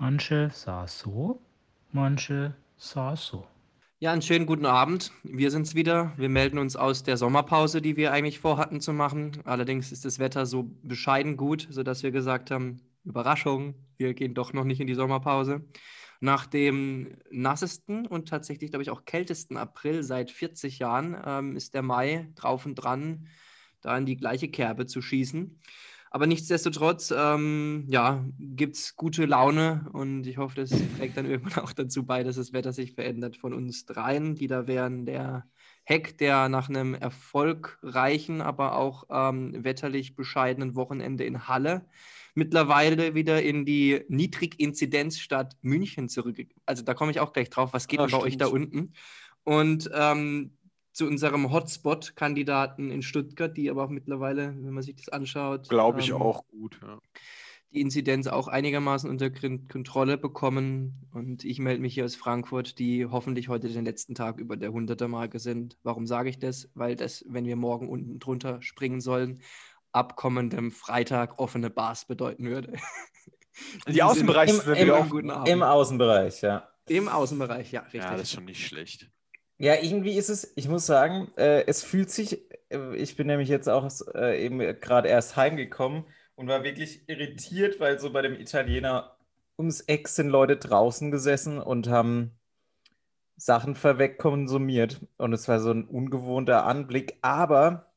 Manche sah so, manche sah so. Ja, einen schönen guten Abend. Wir sind's wieder. Wir melden uns aus der Sommerpause, die wir eigentlich vorhatten zu machen. Allerdings ist das Wetter so bescheiden gut, sodass wir gesagt haben, Überraschung, wir gehen doch noch nicht in die Sommerpause. Nach dem nassesten und tatsächlich, glaube ich, auch kältesten April seit 40 Jahren ähm, ist der Mai drauf und dran, da in die gleiche Kerbe zu schießen. Aber nichtsdestotrotz, ähm, ja, gibt es gute Laune und ich hoffe, das trägt dann irgendwann auch dazu bei, dass das Wetter sich verändert von uns dreien, die da wären der Heck, der nach einem erfolgreichen, aber auch ähm, wetterlich bescheidenen Wochenende in Halle mittlerweile wieder in die Niedriginzidenzstadt München zurück. Also da komme ich auch gleich drauf. Was geht ah, bei euch da unten? Und ähm, zu unserem Hotspot-Kandidaten in Stuttgart, die aber auch mittlerweile, wenn man sich das anschaut, glaube ich ähm, auch gut. Ja. Die Inzidenz auch einigermaßen unter Kontrolle bekommen. Und ich melde mich hier aus Frankfurt, die hoffentlich heute den letzten Tag über der 100er-Marke sind. Warum sage ich das? Weil das, wenn wir morgen unten drunter springen sollen, ab kommendem Freitag offene Bars bedeuten würde. Die Außenbereiche sind im, im, im Außenbereich, ja. Im Außenbereich, ja, richtig. Ja, das ist schon nicht schlecht. Ja, irgendwie ist es, ich muss sagen, äh, es fühlt sich, äh, ich bin nämlich jetzt auch äh, eben gerade erst heimgekommen und war wirklich irritiert, weil so bei dem Italiener ums Eck sind Leute draußen gesessen und haben Sachen vorweg konsumiert. Und es war so ein ungewohnter Anblick, aber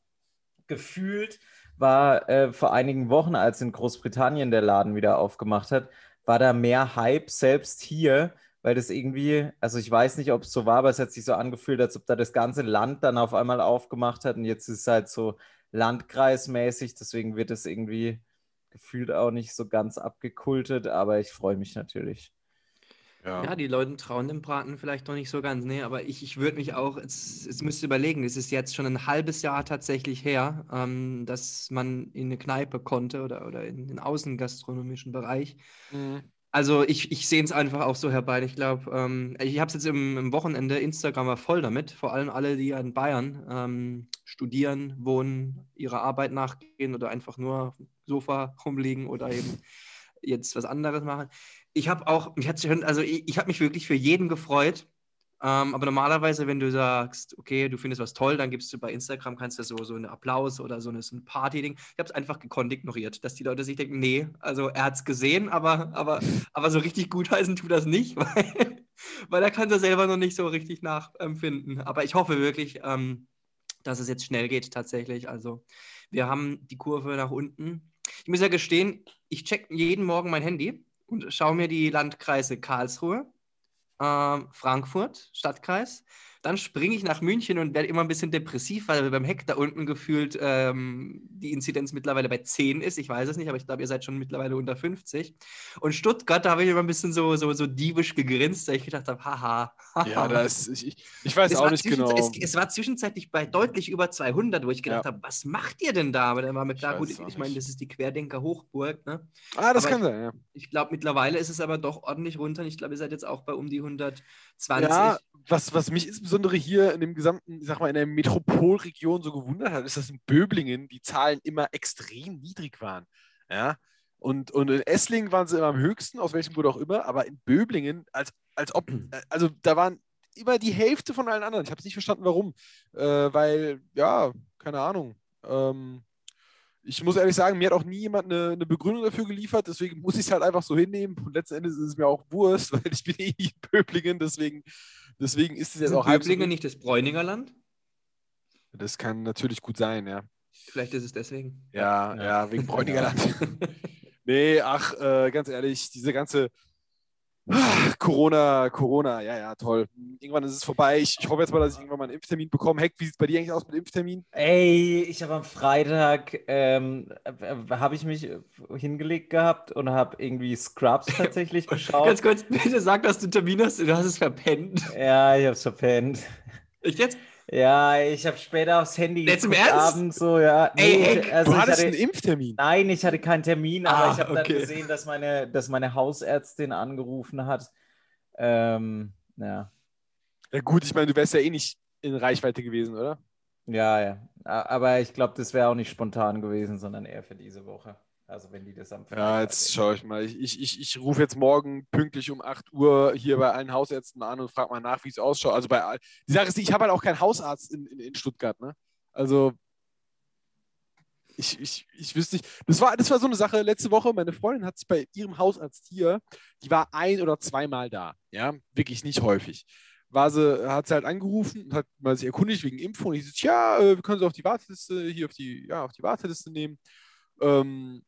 gefühlt war äh, vor einigen Wochen, als in Großbritannien der Laden wieder aufgemacht hat, war da mehr Hype selbst hier weil das irgendwie, also ich weiß nicht, ob es so war, aber es hat sich so angefühlt, als ob da das ganze Land dann auf einmal aufgemacht hat und jetzt ist es halt so landkreismäßig, deswegen wird es irgendwie gefühlt auch nicht so ganz abgekultet, aber ich freue mich natürlich. Ja. ja. die Leute trauen dem Braten vielleicht noch nicht so ganz. Nee, aber ich, ich würde mich auch, jetzt, jetzt müsst ihr überlegen, es ist jetzt schon ein halbes Jahr tatsächlich her, ähm, dass man in eine Kneipe konnte oder, oder in den außengastronomischen Bereich. Mhm. Also ich, ich sehe es einfach auch so herbei. Ich glaube, ähm, ich habe es jetzt im, im, Wochenende, Instagram war voll damit, vor allem alle, die in Bayern ähm, studieren, wohnen, ihrer Arbeit nachgehen oder einfach nur auf dem Sofa rumliegen oder eben jetzt was anderes machen. Ich habe auch, mich hat also ich, ich habe mich wirklich für jeden gefreut, ähm, aber normalerweise, wenn du sagst, okay, du findest was toll, dann gibst du bei Instagram, kannst du so, so einen Applaus oder so, ein Party-Ding. Ich habe es einfach gekonnt ignoriert, dass die Leute sich denken, nee, also er hat es gesehen, aber, aber, aber so richtig gutheißen tut das nicht, weil, weil er kann es selber noch nicht so richtig nachempfinden. Aber ich hoffe wirklich, ähm, dass es jetzt schnell geht tatsächlich. Also wir haben die Kurve nach unten. Ich muss ja gestehen, ich check jeden Morgen mein Handy und schaue mir die Landkreise Karlsruhe, Frankfurt, Stadtkreis. Dann springe ich nach München und werde immer ein bisschen depressiv, weil beim Heck da unten gefühlt ähm, die Inzidenz mittlerweile bei 10 ist. Ich weiß es nicht, aber ich glaube, ihr seid schon mittlerweile unter 50. Und Stuttgart, da habe ich immer ein bisschen so, so, so diebisch gegrinst, weil ich gedacht habe, haha. Ja, das, ich, ich weiß es auch nicht genau. Es, es, war zwischenzeitlich bei deutlich über 200, wo ich gedacht ja. habe, was macht ihr denn da? Aber dann war mir klar, gut, ich meine, das ist die Querdenker-Hochburg. Ne? Ah, das aber kann sein, ja. Ich glaube, mittlerweile ist es aber doch ordentlich runter. Ich glaube, ihr seid jetzt auch bei um die 120. Ja, was, was mich insbesondere hier in dem gesamten, ich sag mal, in der Metropolregion so gewundert hat, ist, dass in Böblingen die Zahlen immer extrem niedrig waren. Ja. Und, und in Esslingen waren sie immer am höchsten, aus welchem Grund auch immer, aber in Böblingen, als, als ob, äh, also da waren immer die Hälfte von allen anderen. Ich habe es nicht verstanden, warum. Äh, weil, ja, keine Ahnung. Ähm, ich muss ehrlich sagen, mir hat auch nie jemand eine, eine Begründung dafür geliefert, deswegen muss ich es halt einfach so hinnehmen. Und letzten Endes ist es mir auch Wurst, weil ich bin eh Böblingen, deswegen, deswegen ist es jetzt auch halb Böblingen so nicht das Bräuninger Land? Das kann natürlich gut sein, ja. Vielleicht ist es deswegen. Ja, ja, ja wegen Bräuninger Land. nee, ach, äh, ganz ehrlich, diese ganze Corona, Corona, ja, ja, toll. Irgendwann ist es vorbei. Ich, ich hoffe jetzt mal, dass ich irgendwann mal einen Impftermin bekomme. Heck, wie sieht es bei dir eigentlich aus mit Impftermin? Ey, ich habe am Freitag, ähm, habe ich mich hingelegt gehabt und habe irgendwie Scrubs tatsächlich geschaut. Ganz kurz, bitte sag, dass du einen Termin hast. Du hast es verpennt. Ja, ich habe es verpennt. Ich jetzt? Ja, ich habe später aufs Handy Jetzt im Ernst? abends so, ja. Nee, Ey, Heck, also du hattest hatte, einen Impftermin? Nein, ich hatte keinen Termin, aber ah, ich habe okay. dann gesehen, dass meine, dass meine Hausärztin angerufen hat. Ähm, ja. Ja gut, ich meine, du wärst ja eh nicht in Reichweite gewesen, oder? Ja, ja. Aber ich glaube, das wäre auch nicht spontan gewesen, sondern eher für diese Woche. Also wenn die das am Ja, Freitag jetzt sehen. schaue ich mal. Ich, ich, ich, ich rufe jetzt morgen pünktlich um 8 Uhr hier bei allen Hausärzten an und frage mal nach, wie es ausschaut. Also bei die Sache ist, ich habe halt auch keinen Hausarzt in, in, in Stuttgart, ne? Also ich, ich, ich wüsste nicht. Das war, das war so eine Sache letzte Woche. Meine Freundin hat sich bei ihrem Hausarzt hier, die war ein oder zweimal da. Ja, wirklich nicht häufig. War sie, hat sie halt angerufen und hat mal sich erkundigt wegen Impfung. Und ich so, ja, äh, wir können sie auf die Warteliste, hier auf die, ja, auf die Warteliste nehmen. Ähm,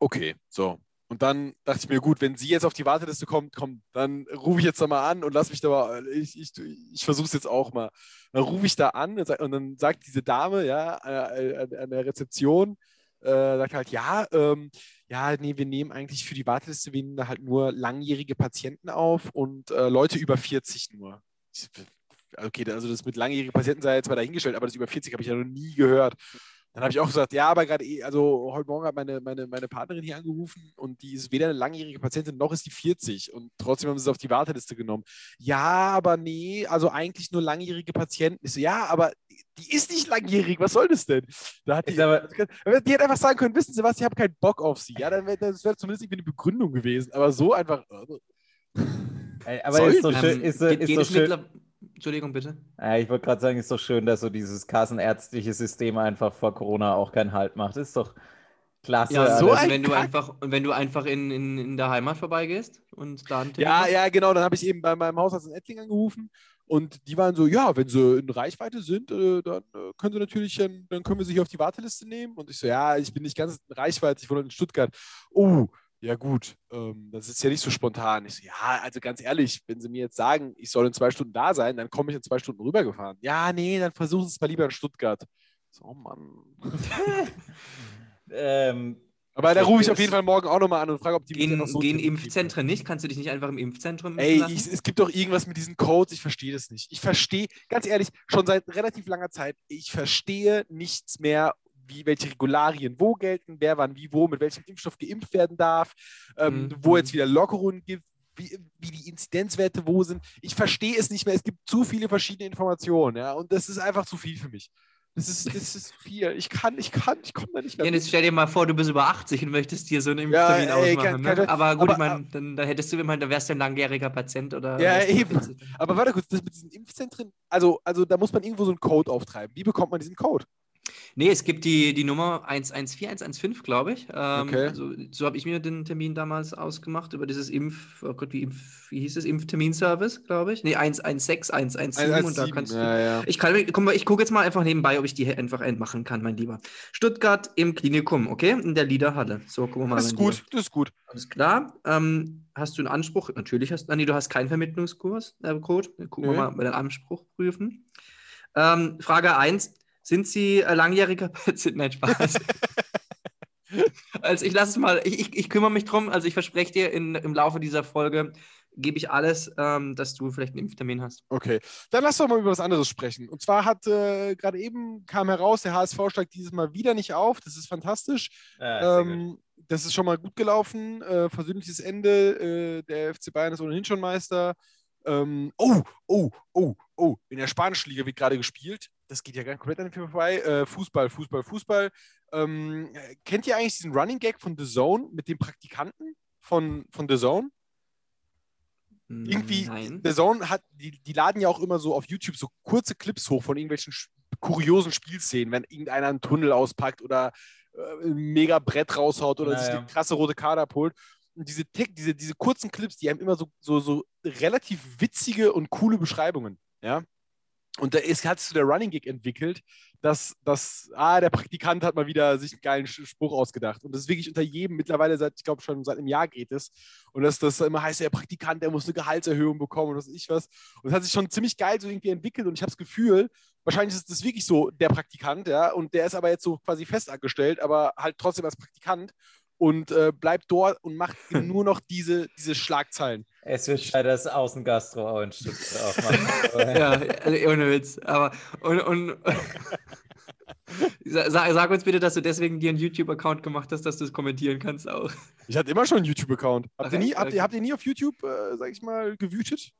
okay, so. Und dann dachte ich mir, gut, wenn sie jetzt auf die Warteliste kommt, komm, dann rufe ich jetzt da mal an und lass mich da mal, ich, ich, ich versuche es jetzt auch mal. Dann rufe ich da an und, sag, und dann sagt diese Dame, ja, an, an der Rezeption, äh, sagt halt, ja, ähm, ja, nee, wir nehmen eigentlich für die Warteliste, wir nehmen da halt nur langjährige Patienten auf und äh, Leute über 40 nur. Okay, also das mit langjährigen Patienten sei jetzt mal dahingestellt, aber das über 40 habe ich ja noch nie gehört. Dann habe ich auch gesagt, ja, aber gerade eh, also heute Morgen hat meine, meine, meine Partnerin hier angerufen und die ist weder eine langjährige Patientin noch ist die 40 und trotzdem haben sie es auf die Warteliste genommen. Ja, aber nee, also eigentlich nur langjährige Patienten. Ich so, ja, aber die ist nicht langjährig, was soll das denn? Da hat die, aber- die hätte einfach sagen können, wissen Sie was, ich habe keinen Bock auf Sie. Ja, dann wäre das wäre zumindest irgendwie eine Begründung gewesen, aber so einfach. äh, Ey, Aber Soll ist so Ähm, schön, ist so, geht, ist geht so es schön. Entschuldigung, bitte. Ja, ich wollte gerade sagen, ist doch schön, dass so dieses kassenärztliche System einfach vor Corona auch keinen Halt macht. Ist doch klasse. Ja, so ein wenn du einfach, wenn du einfach in, in, in der Heimat vorbeigehst und da Ja, hast. ja, genau. Dann habe ich eben bei meinem Hausarzt in Ettling angerufen und die waren so, ja, wenn sie in Reichweite sind, äh, dann äh, können sie natürlich, dann, dann können wir sie hier auf die Warteliste nehmen. Und ich so, ja, ich bin nicht ganz in Reichweite, ich wohne in Stuttgart. Oh, ja gut, ähm, das ist ja nicht so spontan. Ich so, ja, also ganz ehrlich, wenn sie mir jetzt sagen, ich soll in zwei Stunden da sein, dann komme ich in zwei Stunden rübergefahren. Ja, nee, dann versuchen sie es mal lieber in Stuttgart. So, oh Mann. Ähm, Aber da rufe ich auf jeden Fall morgen auch nochmal an und frage, ob die Gehen, so gehen. Impfzentren nicht? Kannst du dich nicht einfach im Impfzentrum Ey, ich, es gibt doch irgendwas mit diesen Codes, ich verstehe das nicht. Ich verstehe, ganz ehrlich, schon seit relativ langer Zeit, ich verstehe nichts mehr, wie welche Regularien wo gelten, wer wann wie wo, mit welchem Impfstoff geimpft werden darf, ähm, Mhm. wo jetzt wieder Lockerungen gibt, wie, wie die Inzidenzwerte wo sind. Ich verstehe es nicht mehr. Es gibt zu viele verschiedene Informationen, ja, und das ist einfach zu viel für mich. Das ist, das ist zu viel. Ich kann, ich kann, ich komme da nicht mehr. Ja, jetzt stell dir mal vor, du bist über 80 und möchtest dir so einen Ja, Impftermin ey, ausmachen. kann- ne? kann- aber gut, aber- ich meine, dann, dann hättest du immer, dann wärst du ein langjähriger Patient oder. Ja, eben. 40. Aber warte kurz, das mit diesen Impfzentren, also, also da muss man irgendwo so einen Code auftreiben. Wie bekommt man diesen Code? Nee, es gibt die, die Nummer 114, 115, glaube ich. Ähm, Okay. Also, so habe ich mir den Termin damals ausgemacht über dieses Impf, oh Gott, wie, Impf, wie hieß es? Impfterminservice, glaube ich. Nee, 116, 117 und da 117, kannst du. ja, ja. Ich, kann, mal, ich gucke jetzt mal einfach nebenbei, ob ich die einfach entmachen kann, mein Lieber. Stuttgart im Klinikum, okay? In der Liederhalle. So, gucken wir mal. Das ist gut, Lieber. das ist gut. Alles klar. Ähm, hast du einen Anspruch? Natürlich hast du. Nee, du hast keinen Vermittlungskurs, äh, Code. Gucken Nö. wir mal bei den Anspruch prüfen. Ähm, Frage 1. Sind Sie äh, langjähriger Patient? Nein, Spaß. also ich lasse es mal, ich, ich, ich kümmere mich drum. Also ich verspreche dir, in, im Laufe dieser Folge gebe ich alles, ähm, dass du vielleicht einen Impftermin hast. Okay, dann lass doch mal über was anderes sprechen. Und zwar hat äh, gerade eben kam heraus, der HSV steigt dieses Mal wieder nicht auf. Das ist fantastisch. ja. Ähm, das ist schon mal gut gelaufen. Äh, versöhnliches Ende. Äh, der FC Bayern ist ohnehin schon Meister. Ähm, oh, oh, oh, oh. In der spanischen Liga wird gerade gespielt. Das geht ja gar nicht komplett an mir vorbei. Äh, Fußball, Fußball, Fußball. Ähm, äh, kennt ihr eigentlich diesen Running Gag von The Zone mit dem Praktikanten von, von The Zone? irgendwie, Nein. The Zone hat, die, die laden ja auch immer so auf YouTube so kurze Clips hoch von irgendwelchen kuriosen Spielszenen, wenn irgendeiner einen Tunnel auspackt oder äh, ein mega Brett raushaut oder Ja, sich eine krasse rote Karte abholt. Und diese, Tick, diese, diese kurzen Clips, die haben immer so, so, so relativ witzige und coole Beschreibungen. Ja. Und da ist, hat sich so der Running Gig entwickelt, dass, dass ah, der Praktikant hat mal wieder sich einen geilen Spruch ausgedacht. Und das ist wirklich unter jedem, mittlerweile seit, ich glaube, schon seit einem Jahr geht es. Und dass das immer heißt, der Praktikant, der muss eine Gehaltserhöhung bekommen und was weiß ich was. Und das hat sich schon ziemlich geil so irgendwie entwickelt. Und ich habe das Gefühl, wahrscheinlich ist das wirklich so der Praktikant, ja. Und der ist aber jetzt so quasi festangestellt, aber halt trotzdem als Praktikant und äh, bleibt dort und macht nur noch diese, diese Schlagzeilen. Es wird Zeit, das Außengastro auch in Stuttgart aufmachen. ja, also ohne Witz. Aber und, und sag, sag uns bitte, dass du deswegen dir einen YouTube-Account gemacht hast, dass du es kommentieren kannst auch. Ich hatte immer schon einen YouTube-Account. Habt, Ach, ihr nie- echt? habt, ihr, Okay. habt ihr nie auf YouTube, äh, sag ich mal, gewütet?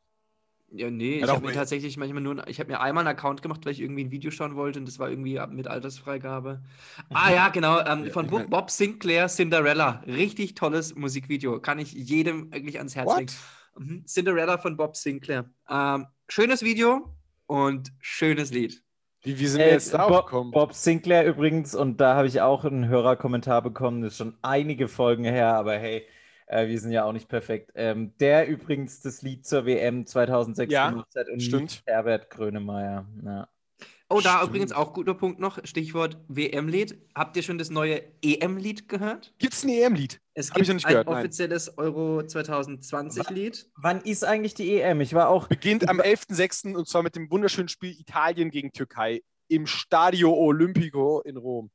Ja, nee, ich Ja, doch, habe mir tatsächlich manchmal nur, ich habe mir einmal einen Account gemacht, weil ich irgendwie ein Video schauen wollte und das war irgendwie mit Altersfreigabe. Ah ja, genau, ähm, Ja, von ich Bob, mein- Bob Sinclair, Cinderella. Richtig tolles Musikvideo. Kann ich jedem wirklich ans Herz What? legen. Mhm. Cinderella von Bob Sinclair. Ähm, schönes Video und schönes Lied. Wie, wie sind wir Äh, jetzt da Bob, gekommen? Bob Sinclair übrigens, und da habe ich auch einen Hörerkommentar bekommen, das ist schon einige Folgen her, aber hey, äh, wir sind ja auch nicht perfekt. Ähm, der übrigens das Lied zur WM 2006 Ja, gemacht hat und stimmt. nicht Herbert Grönemeyer. Ja. Oh, da Stimmt. übrigens auch guter Punkt noch, Stichwort WM-Lied. Habt ihr schon das neue EM-Lied gehört? Gibt es ein EM-Lied? Es Hab ich gibt noch nicht ein gehört, nein. offizielles Euro 2020-Lied. Wann ist eigentlich die EM? Ich war auch. Beginnt am 11.06. und zwar mit dem wunderschönen Spiel Italien gegen Türkei im Stadio Olimpico in Rom.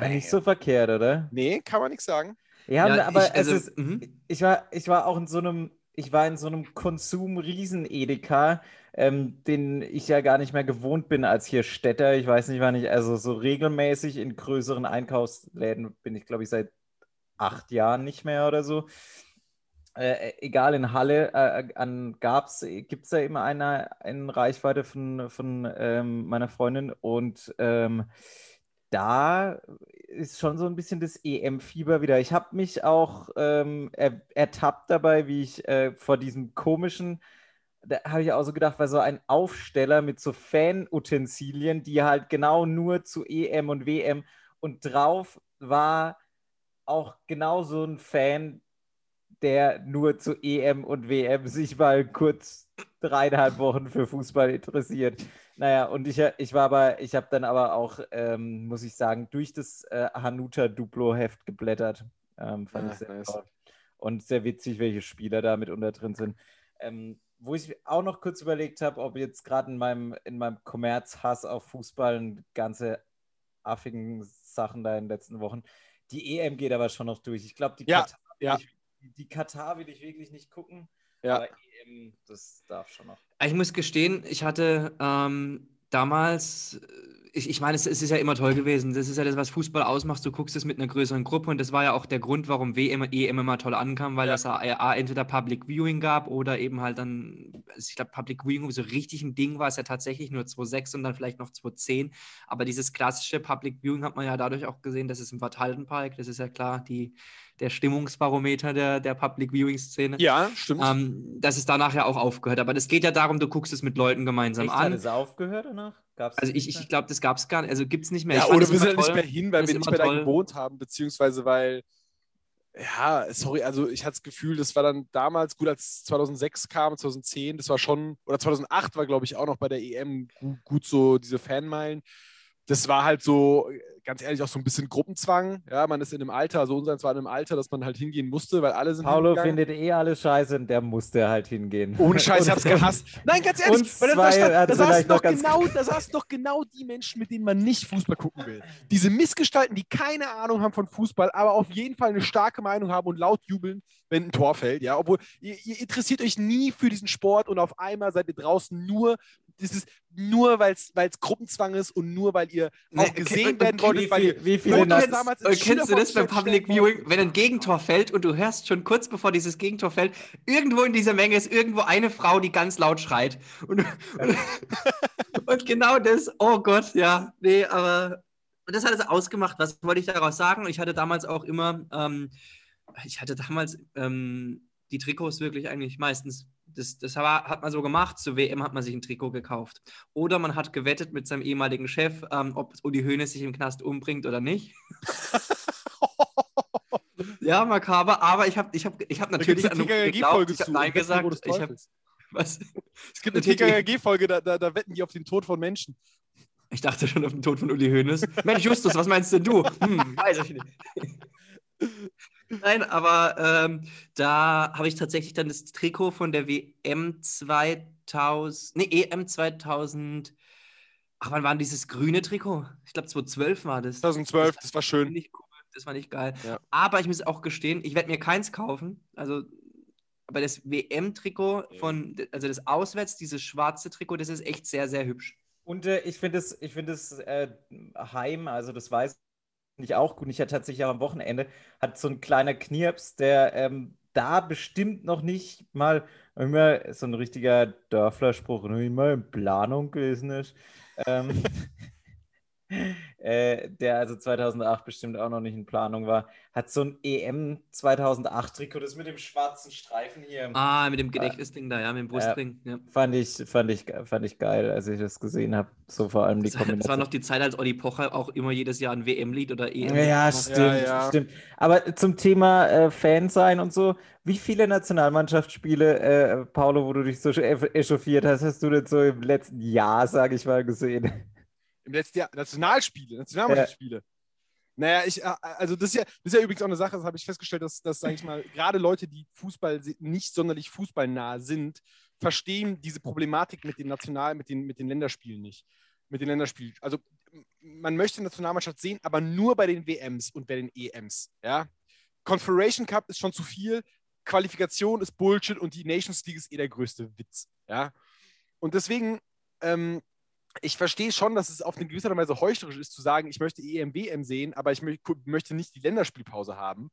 Nicht so verkehrt, oder? Nee, kann man nichts sagen. Ja, Ja, aber ich- also, es ist, mhm. ich war, ich war auch in so einem, ich war in so einem Konsum-Riesen-Edeka, ähm, den ich ja gar nicht mehr gewohnt bin als hier Städter. Ich weiß nicht, wann ich, also so regelmäßig in größeren Einkaufsläden bin ich, glaube ich, seit acht Jahren nicht mehr oder so. Äh, egal, in Halle äh, an gab's, gibt es ja immer eine in Reichweite von, von ähm, meiner Freundin und ähm, da ist schon so ein bisschen das EM-Fieber wieder. Ich habe mich auch ähm, er, ertappt dabei, wie ich äh, vor diesem komischen, da habe ich auch so gedacht, war so ein Aufsteller mit so Fan-Utensilien, die halt genau nur zu EM und WM und drauf war auch genau so ein Fan, der nur zu EM und WM sich mal kurz dreieinhalb Wochen für Fußball interessiert. Naja, und ich, ich war aber, ich habe dann aber auch, ähm, muss ich sagen, durch das äh, Hanuta Duplo-Heft geblättert. Ähm, fand Ah, ich sehr nice. toll. Und sehr witzig, welche Spieler da mit unter drin sind. Ähm, wo ich auch noch kurz überlegt habe, ob jetzt gerade in meinem, in meinem Kommerzhass auf Fußball und ganze affigen Sachen da in den letzten Wochen, die EM geht aber schon noch durch. Ich glaube, die, Ja, Katar will ja. ich- die, Katar will ich wirklich nicht gucken. Ja. Aber das darf schon noch. Ich muss gestehen, ich hatte ähm, damals, ich, ich meine, es, es ist ja immer toll gewesen. Das ist ja das, was Fußball ausmacht. Du guckst es mit einer größeren Gruppe und das war ja auch der Grund, warum WM EM immer toll ankam, weil Ja. das ja A, entweder Public Viewing gab oder eben halt dann, also ich glaube, Public Viewing so richtig ein Ding war es ja tatsächlich nur 2006 und dann vielleicht noch 2010. Aber dieses klassische Public Viewing hat man ja dadurch auch gesehen, das ist im Vertaltenpark, das ist ja klar die, der Stimmungsbarometer der, der Public Viewing-Szene. Ja, stimmt. Ähm, dass es danach ja auch aufgehört. Aber das geht ja darum, du guckst es mit Leuten gemeinsam Echt, hat an. es aufgehört danach? Gab's Also ich, ich, glaube, das gab es gar nicht. Also gibt es nicht mehr. ja, oder wir sind halt nicht mehr hin, weil wir nicht immer mehr da toll. gewohnt haben, beziehungsweise weil, ja, sorry, also ich hatte das Gefühl, das war dann damals, gut, als 2006 kam, 2010, das war schon, oder 2008 war, glaube ich, auch noch bei der EM gut, gut so diese Fanmeilen. Das war halt so, ganz ehrlich, auch so ein bisschen Gruppenzwang. Ja, man ist in einem Alter, also unseres war in einem Alter, dass man halt hingehen musste, weil alle sind Paulo findet eh alles scheiße und der musste halt hingehen. Ohne Scheiß, ich hab's gehasst. Nein, ganz ehrlich, uns weil da, zwei da, hat da, saßen doch genau, da saßen doch genau die Menschen, mit denen man nicht Fußball gucken will. Diese Missgestalten, die keine Ahnung haben von Fußball, aber auf jeden Fall eine starke Meinung haben und laut jubeln, wenn ein Tor fällt. Ja, obwohl ihr, ihr interessiert euch nie für diesen Sport und auf einmal seid ihr draußen nur. Das ist nur, weil es Gruppenzwang ist und nur, weil ihr auch gesehen werden wolltet, wie weil ihr viel- wie viele Naz- damals kennst du das beim Public? Viewing, wenn ein Gegentor fällt und du hörst schon kurz bevor dieses Gegentor fällt, irgendwo in dieser Menge ist irgendwo eine Frau, die ganz laut schreit. Und, und, und genau das, oh Gott, ja, nee, aber und das hat es ausgemacht. Was wollte ich daraus sagen? Ich hatte damals auch immer, ähm, ich hatte damals ähm, die Trikots wirklich eigentlich meistens, das, das hat man so gemacht, zur WM hat man sich ein Trikot gekauft. Oder man hat gewettet mit seinem ehemaligen Chef, ähm, ob Uli Hoeneß sich im Knast umbringt oder nicht. Ja, makaber, aber ich habe ich hab, ich hab natürlich an geglaubt. Ich habe zu. Nein gesagt. Ich hab, was? Es gibt eine TKKG-Folge, da, da, da wetten die auf den Tod von Menschen. Ich dachte schon auf den Tod von Uli Hoeneß. Mensch, Justus, was meinst denn du? Hm, weiß ich nicht. Nein, aber ähm, da habe ich tatsächlich dann das Trikot von der WM 2000, nee, EM 2000. Ach, wann war denn dieses grüne Trikot? Ich glaube 2012 war das. 2012, das war Das schön. war nicht cool, das war nicht geil. Ja. Aber ich muss auch gestehen, ich werde mir keins kaufen. Also, aber das WM-Trikot von, also das Auswärts, dieses schwarze Trikot, das ist echt sehr, sehr hübsch. Und äh, ich finde es, ich finde es äh, Heim, also das weiß ich auch gut. Ich hatte tatsächlich auch am Wochenende, hat so ein kleiner Knirps, der ähm, da bestimmt noch nicht mal immer so ein richtiger Dörflerspruch, noch immer in Planung gewesen ist. Ähm, äh, der also 2008 bestimmt auch noch nicht in Planung war, hat so ein EM 2008 Trikot, das mit dem schwarzen Streifen hier. Ah, mit dem Gedächtnisding da, ja, mit dem Brustring. Ja. Fand ich, fand, ich, fand ich geil, als ich das gesehen habe. So vor allem die Das, war- das war Kombination. noch die Zeit, als Olli Pocher auch immer jedes Jahr ein WM-Lied oder EM. Ja, gemacht hat. stimmt, Ja, ja. stimmt. Aber zum Thema äh, Fan sein und so, wie viele Nationalmannschaftsspiele, äh, Paolo, wo du dich so echauffiert hast, hast du denn so im letzten Jahr, sage ich mal, gesehen? Im letzten Jahr Nationalspiele, Nationalmannschaftsspiele. Naja, ich, äh, also das ist, ja, das ist ja übrigens auch eine Sache, das habe ich festgestellt, dass, dass sage ich mal, gerade Leute, die Fußball nicht sonderlich fußballnah sind, verstehen diese Problematik mit den National, mit den, mit den Länderspielen nicht. Mit den Länderspielen. Also man möchte Nationalmannschaft sehen, aber nur bei den WMs und bei den EMs. Ja? Confederation Cup ist schon zu viel, Qualifikation ist Bullshit und die Nations League ist eh der größte Witz. Ja? Und deswegen, ähm, ich verstehe schon, dass es auf eine gewisse Art und Weise heuchlerisch ist, zu sagen, ich möchte EM, WM sehen, aber ich mö möchte nicht die Länderspielpause haben.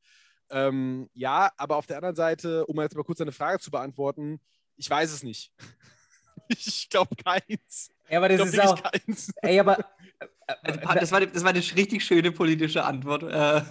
Ähm, ja, aber auf der anderen Seite, um jetzt mal kurz eine Frage zu beantworten, ich weiß es nicht. ich glaube keins. Ja, aber Ich das glaube ist wirklich auch. keins. Ey, aber. Also, Das war, das war eine richtig schöne politische Antwort. Äh,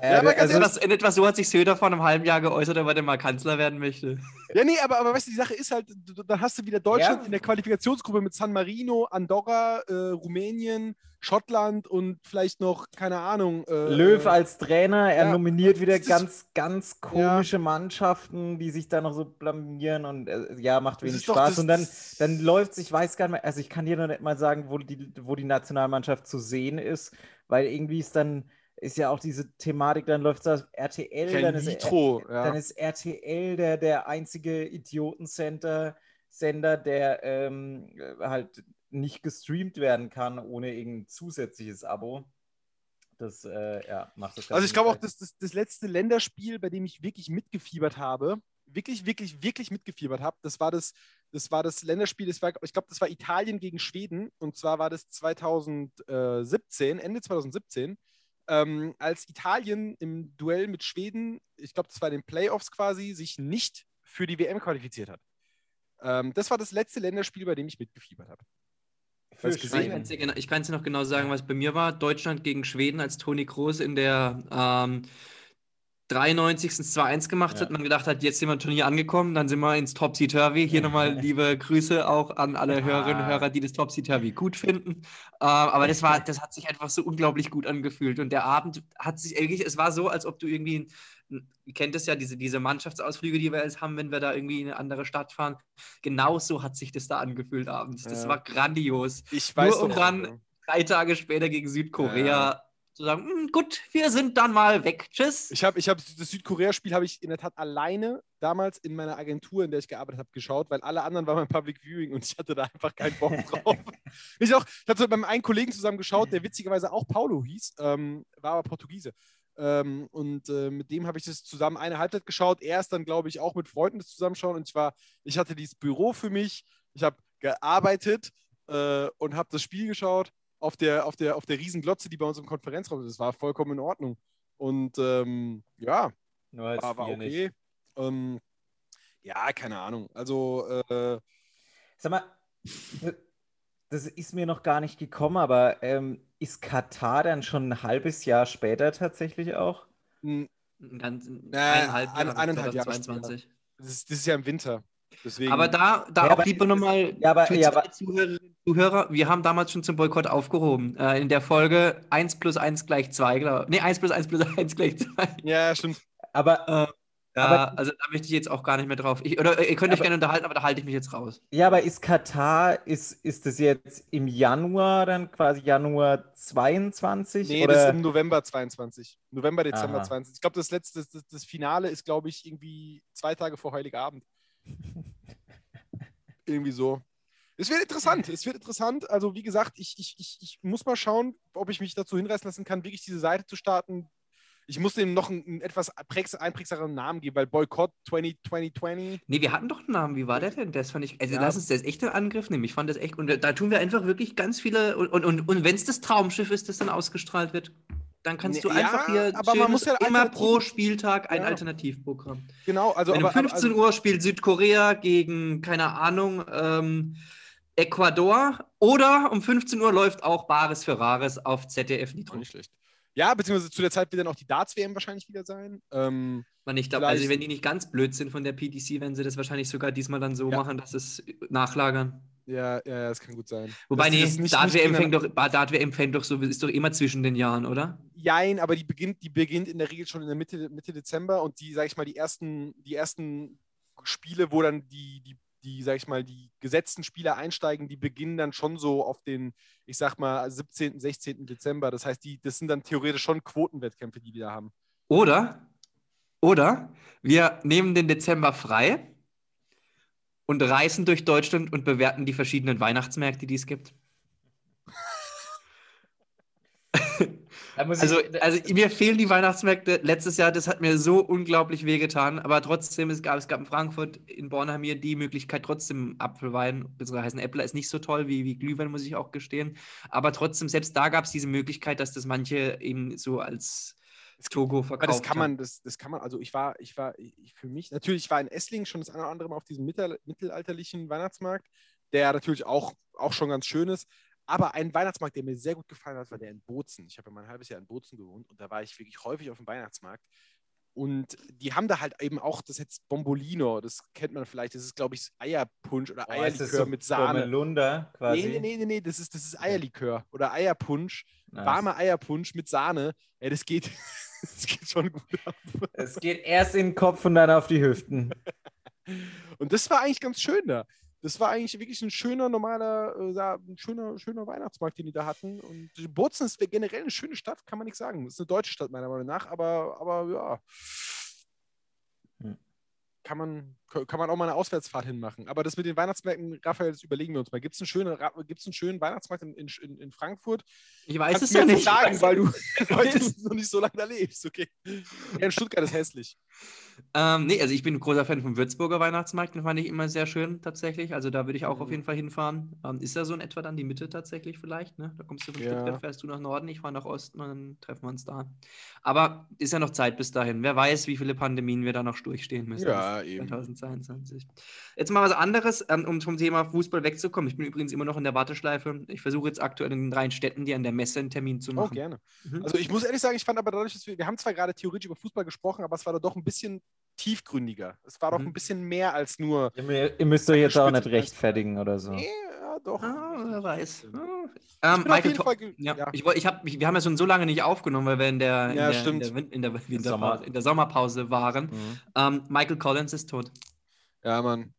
Äh, Ja, aber ganz also, etwas, in etwa so hat sich Söder vor einem halben Jahr geäußert, ob er denn mal Kanzler werden möchte. Ja, nee, aber, aber weißt du, die Sache ist halt, dann hast du wieder Deutschland Ja. in der Qualifikationsgruppe mit San Marino, Andorra, äh, Rumänien, Schottland und vielleicht noch, keine Ahnung. Äh, Löw äh, als Trainer, er ja, nominiert wieder das ganz, ganz komische Mannschaften, die sich da noch so blamieren und äh, ja, macht Das wenig doch Spaß. das- und dann, dann läuft es, ich weiß gar nicht mehr, also ich kann dir noch nicht mal sagen, wo die, wo die Nationalmannschaft zu sehen ist, weil irgendwie ist dann, ist ja auch diese Thematik, dann läuft es auf RTL, kein dann ist, Nitro, ja. dann ist RTL der, der einzige Idiotensender, Sender, der ähm, halt nicht gestreamt werden kann ohne irgendein zusätzliches Abo. Das äh, ja, macht das Also ich glaube auch, dass das, das letzte Länderspiel, bei dem ich wirklich mitgefiebert habe, wirklich, wirklich, wirklich mitgefiebert habe, das war das, das war das Länderspiel, das war, ich glaube, das war Italien gegen Schweden und zwar war das 2017, Ende 2017, ähm, als Italien im Duell mit Schweden, ich glaube, das war in den Playoffs quasi, sich nicht für die WM qualifiziert hat. Ähm, das war das letzte Länderspiel, bei dem ich mitgefiebert habe. Gesehen? Ich kann es dir noch genau sagen, was bei mir war. Deutschland gegen Schweden, als Toni Kroos in der ähm, 93. 2-1 gemacht Ja. hat. Man gedacht hat, jetzt sind wir im Turnier angekommen, dann sind wir ins Topsy-Turvy. Hier nochmal liebe Grüße auch an alle Ja. Hörerinnen und Hörer, die das Topsy-Turvy gut finden. Ähm, aber das war, das hat sich einfach so unglaublich gut angefühlt. Und der Abend hat sich irgendwie, es war so, als ob du irgendwie, ihr kennt es ja, diese, diese Mannschaftsausflüge, die wir jetzt haben, wenn wir da irgendwie in eine andere Stadt fahren. Genauso hat sich das da angefühlt abends. Das Ja. war grandios Ich weiß Nur um dann- drei Tage später gegen Südkorea Ja. Zu sagen, "Hm, gut, wir sind dann mal weg. Tschüss. Ich habe ich hab, das Südkorea-Spiel habe ich in der Tat alleine damals in meiner Agentur, in der ich gearbeitet habe, geschaut, weil alle anderen waren beim Public Viewing und ich hatte da einfach keinen Bock drauf. ich auch, ich habe so mit meinem einen Kollegen zusammen geschaut, der witzigerweise auch Paulo hieß, ähm, war aber Portugiese. Ähm, und äh, mit dem habe ich das zusammen eine Halbzeit geschaut. Er ist dann, glaube ich, auch mit Freunden das zusammenschauen. Und ich war, ich hatte dieses Büro für mich, ich habe gearbeitet äh, und habe das Spiel geschaut auf der, auf, der, auf der riesen Glotze, die bei uns im Konferenzraum ist. Das war vollkommen in Ordnung. Und ähm, ja, war, war okay. Ähm, ja, keine Ahnung. Also, äh, Sag mal, das ist mir noch gar nicht gekommen, aber ähm, ist Katar dann schon ein halbes Jahr später tatsächlich auch? m, Ein ganz, Äh, eineinhalb ein- Jahre, eineinhalb Jahre 2022. das, ist, das ist ja im Winter. Deswegen, Aber da, da Ja, auch aber lieber nochmal ja, aber- ja, aber- Zuhörerinnen und Zuhörer, wir haben damals schon zum Boykott aufgehoben. Äh, in der Folge 1 plus 1 gleich 2, glaube ich. Nee, 1 plus 1 plus 1 gleich 2. ja, stimmt. Aber, Ja, Aber- also da möchte ich jetzt auch gar nicht mehr drauf. Ich, oder äh, ihr könnt euch gerne unterhalten, aber da halte ich mich jetzt raus. ja, aber ist Katar, ist, ist das jetzt im Januar dann quasi Januar 22? Nee, oder? das ist im November 22. November, Dezember Aha. 22. Ich glaube, das letzte, das, das Finale ist, glaube ich, irgendwie zwei Tage vor Heiligabend. irgendwie so. Es wird interessant, es wird interessant. Also, wie gesagt, ich, ich, ich, ich muss mal schauen, ob ich mich dazu hinreißen lassen kann, wirklich diese Seite zu starten. Ich muss dem noch einen, einen etwas prägs- einprägseren Namen geben, weil Boykott 2020. Nee, wir hatten doch einen Namen. Wie war der denn? Das fand ich. Also Ja. das echt einen Angriff nehmen. Ich fand das echt. Und da tun wir einfach wirklich ganz viele. Und, und, und, und wenn es das Traumschiff ist, das dann ausgestrahlt wird. Dann kannst du einfach ja, hier aber man muss ja immer pro Spieltag ein Ja. Alternativprogramm. Genau, also Wenn aber, um 15 aber, Uhr spielt Südkorea gegen, keine Ahnung, ähm, Ecuador oder um 15 Uhr läuft auch Bares für Rares auf ZDF also, Nitro. nicht schlecht. Ja, beziehungsweise zu der Zeit wird dann auch die Darts-WM wahrscheinlich wieder sein. Ähm, Man, ich glaube, also wenn die nicht ganz blöd sind von der PDC, werden sie das wahrscheinlich sogar diesmal dann so Ja. machen, dass es nachlagern. Ja, ja, das kann gut sein. Wobei, nee, das nicht- Dart nicht WM fängt doch, WM fängt doch so, ist doch immer zwischen den Jahren, oder? Jein, aber die beginnt, die beginnt in der Regel schon in der Mitte, Mitte Dezember und die, sag ich mal, die ersten, die ersten Spiele, wo dann die, die, die, sag ich mal, die gesetzten Spieler einsteigen, die beginnen dann schon so auf den, ich sag mal, 17., 16. Dezember. Das heißt, die, das sind dann theoretisch schon Quotenwettkämpfe, die die da haben. Oder, oder wir nehmen den Dezember frei und reisen durch Deutschland und bewerten die verschiedenen Weihnachtsmärkte, die es gibt. Also, also mir fehlen die Weihnachtsmärkte. Letztes Jahr, das hat mir so unglaublich wehgetan. Aber trotzdem, es gab, es gab in Frankfurt, in Bonn haben wir die Möglichkeit, trotzdem Apfelwein, beziehungsweise heißen Äppler ist nicht so toll wie, wie Glühwein, muss ich auch gestehen. Aber trotzdem, selbst da gab es diese Möglichkeit, dass das manche eben so als Togo Aber verkauft das kann man, das, das kann man, also ich war, ich war, ich, für mich, natürlich, ich war in Esslingen schon das eine oder andere Mal auf diesem mittel, mittelalterlichen Weihnachtsmarkt, der natürlich auch, auch schon ganz schön ist. Aber ein Weihnachtsmarkt, der mir sehr gut gefallen hat, war der in Bozen. Ich habe ja mal ein halbes Jahr in Bozen gewohnt und da war ich wirklich häufig auf dem Weihnachtsmarkt. Und die haben da halt eben auch, das jetzt Bombolino, das kennt man vielleicht, das ist, glaube ich, Eierpunsch oder oh, Eierlikör das so mit Sahne. Melunder quasi. Nee, nee, nee, nee, nee, das ist, das ist Eierlikör oder Eierpunsch, Nice. warmer Eierpunsch mit Sahne. Ey, das geht, das geht schon gut ab. Es geht erst in den Kopf und dann auf die Hüften. Und das war eigentlich ganz schön da. Das war eigentlich wirklich ein schöner, normaler, äh, ein schöner, schöner Weihnachtsmarkt, den die da hatten. Und Bozen ist generell eine schöne Stadt, kann man nicht sagen. Das ist eine deutsche Stadt, meiner Meinung nach, aber, aber ja. Kann man, kann man auch mal eine Auswärtsfahrt hinmachen. Aber das mit den Weihnachtsmärkten, Raphael, das überlegen wir uns mal. Gibt es einen, schönen gibt's einen schönen Weihnachtsmarkt in, in, in Frankfurt? Ich weiß Kannst es ja nicht. sagen, Ich weil du heute noch nicht so lange da lebst, okay? Ja, in Stuttgart ist hässlich. Ähm, nee, also ich bin ein großer Fan vom Würzburger Weihnachtsmarkt, den fand ich immer sehr schön tatsächlich. Also da würde ich auch auf Mhm. jeden Fall hinfahren. Ähm, ist da so in etwa dann die Mitte tatsächlich vielleicht? Ne? Da kommst du von Ja. Stuttgart, fährst du nach Norden, ich fahre nach Osten und dann treffen wir uns da. Aber ist ja noch Zeit bis dahin. Wer weiß, wie viele Pandemien wir da noch durchstehen müssen. Ja, eben. 2022. Jetzt mal was anderes, ähm, um vom Thema Fußball wegzukommen. Ich bin übrigens immer noch in der Warteschleife. Ich versuche jetzt aktuell in den drei Städten, die an der Messe einen Termin zu Oh, machen. gerne. Mhm. Also ich muss ehrlich sagen, ich fand aber dadurch, dass wir, wir haben zwar gerade theoretisch über Fußball gesprochen, aber es war da doch ein bisschen tiefgründiger. Es war doch Mhm. ein bisschen mehr als nur. Ihr, mü- ihr müsst euch jetzt auch nicht rechtfertigen oder so. Nee, ja, doch. Ah, wer weiß. Ich Ah. Ähm, auf Michael Fall Ja, ja. Ich, ich hab, ich, wir haben ja schon so lange nicht aufgenommen, weil wir in der, in Ja, der. In der, in der, Sommer. in der Sommerpause waren. Mhm. Ähm, Michael Collins ist tot. Ja, Mann.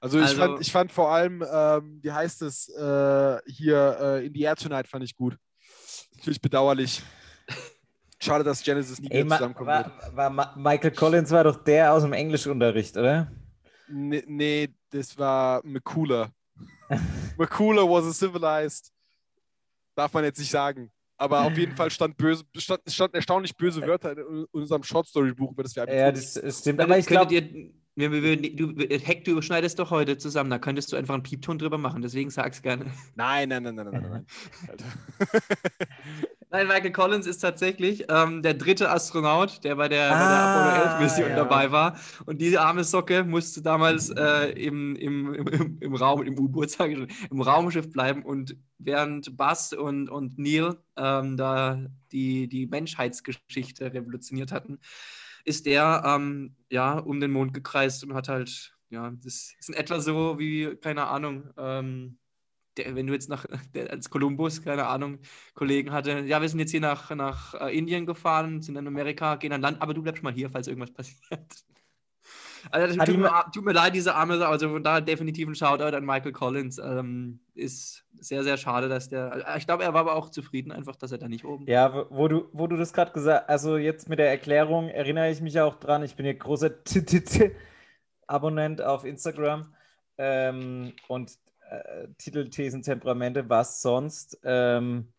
Also ich, Also- fand, ich fand vor allem, ähm, wie heißt es, äh, hier äh, in the Air Tonight fand ich gut. Natürlich bedauerlich. Schade, dass Genesis nie Ey, zusammenkommen war, war Michael Collins war doch der aus dem Englischunterricht, oder? Nee, nee, das war McCooler. McCooler was a civilized. Darf man jetzt nicht sagen. Aber auf jeden Fall stand böse, stand, stand erstaunlich böse Wörter in unserem Short Story Buch, über das wir Ja, das, das stimmt. Aber ich glaube, wir, wir, du, Heck, du überschneidest doch heute zusammen. Da könntest du einfach einen Piepton drüber machen. Deswegen sag's gerne. Nein, nein, nein, nein, nein, nein, nein. Michael Collins ist tatsächlich ähm, der dritte Astronaut, der bei der, bei der Ah, Apollo 11 Mission ja. dabei war. Und diese arme Socke musste damals äh, im, im, im- im, im Raum, im U-Boot, sage ich schon, im Raumschiff bleiben. Und während Buzz und, und Neil ähm, da die, die Menschheitsgeschichte revolutioniert hatten, ist der ähm, ja um den Mond gekreist und hat halt, ja, das ist in etwa so wie, keine Ahnung, ähm, der, wenn du jetzt nach, der, als Kolumbus, keine Ahnung, Kollegen hatte, ja, wir sind jetzt hier nach, nach äh, Indien gefahren, sind in Amerika, gehen an Land, aber du bleibst mal hier, falls irgendwas passiert. Also, tut, mir, tut mir leid, diese arme Sau, also von da definitiv ein Shoutout an Michael Collins. Ähm, ist sehr, sehr schade, dass der, ich glaube, er war aber auch zufrieden, einfach, dass er da nicht oben ja, wo- du, wo du das gerade gesagt also jetzt mit der Erklärung erinnere ich mich auch dran. Ich bin ja großer Abonnent auf Instagram ähm, und äh, Titel, Thesen, Temperamente, was sonst. Ähm,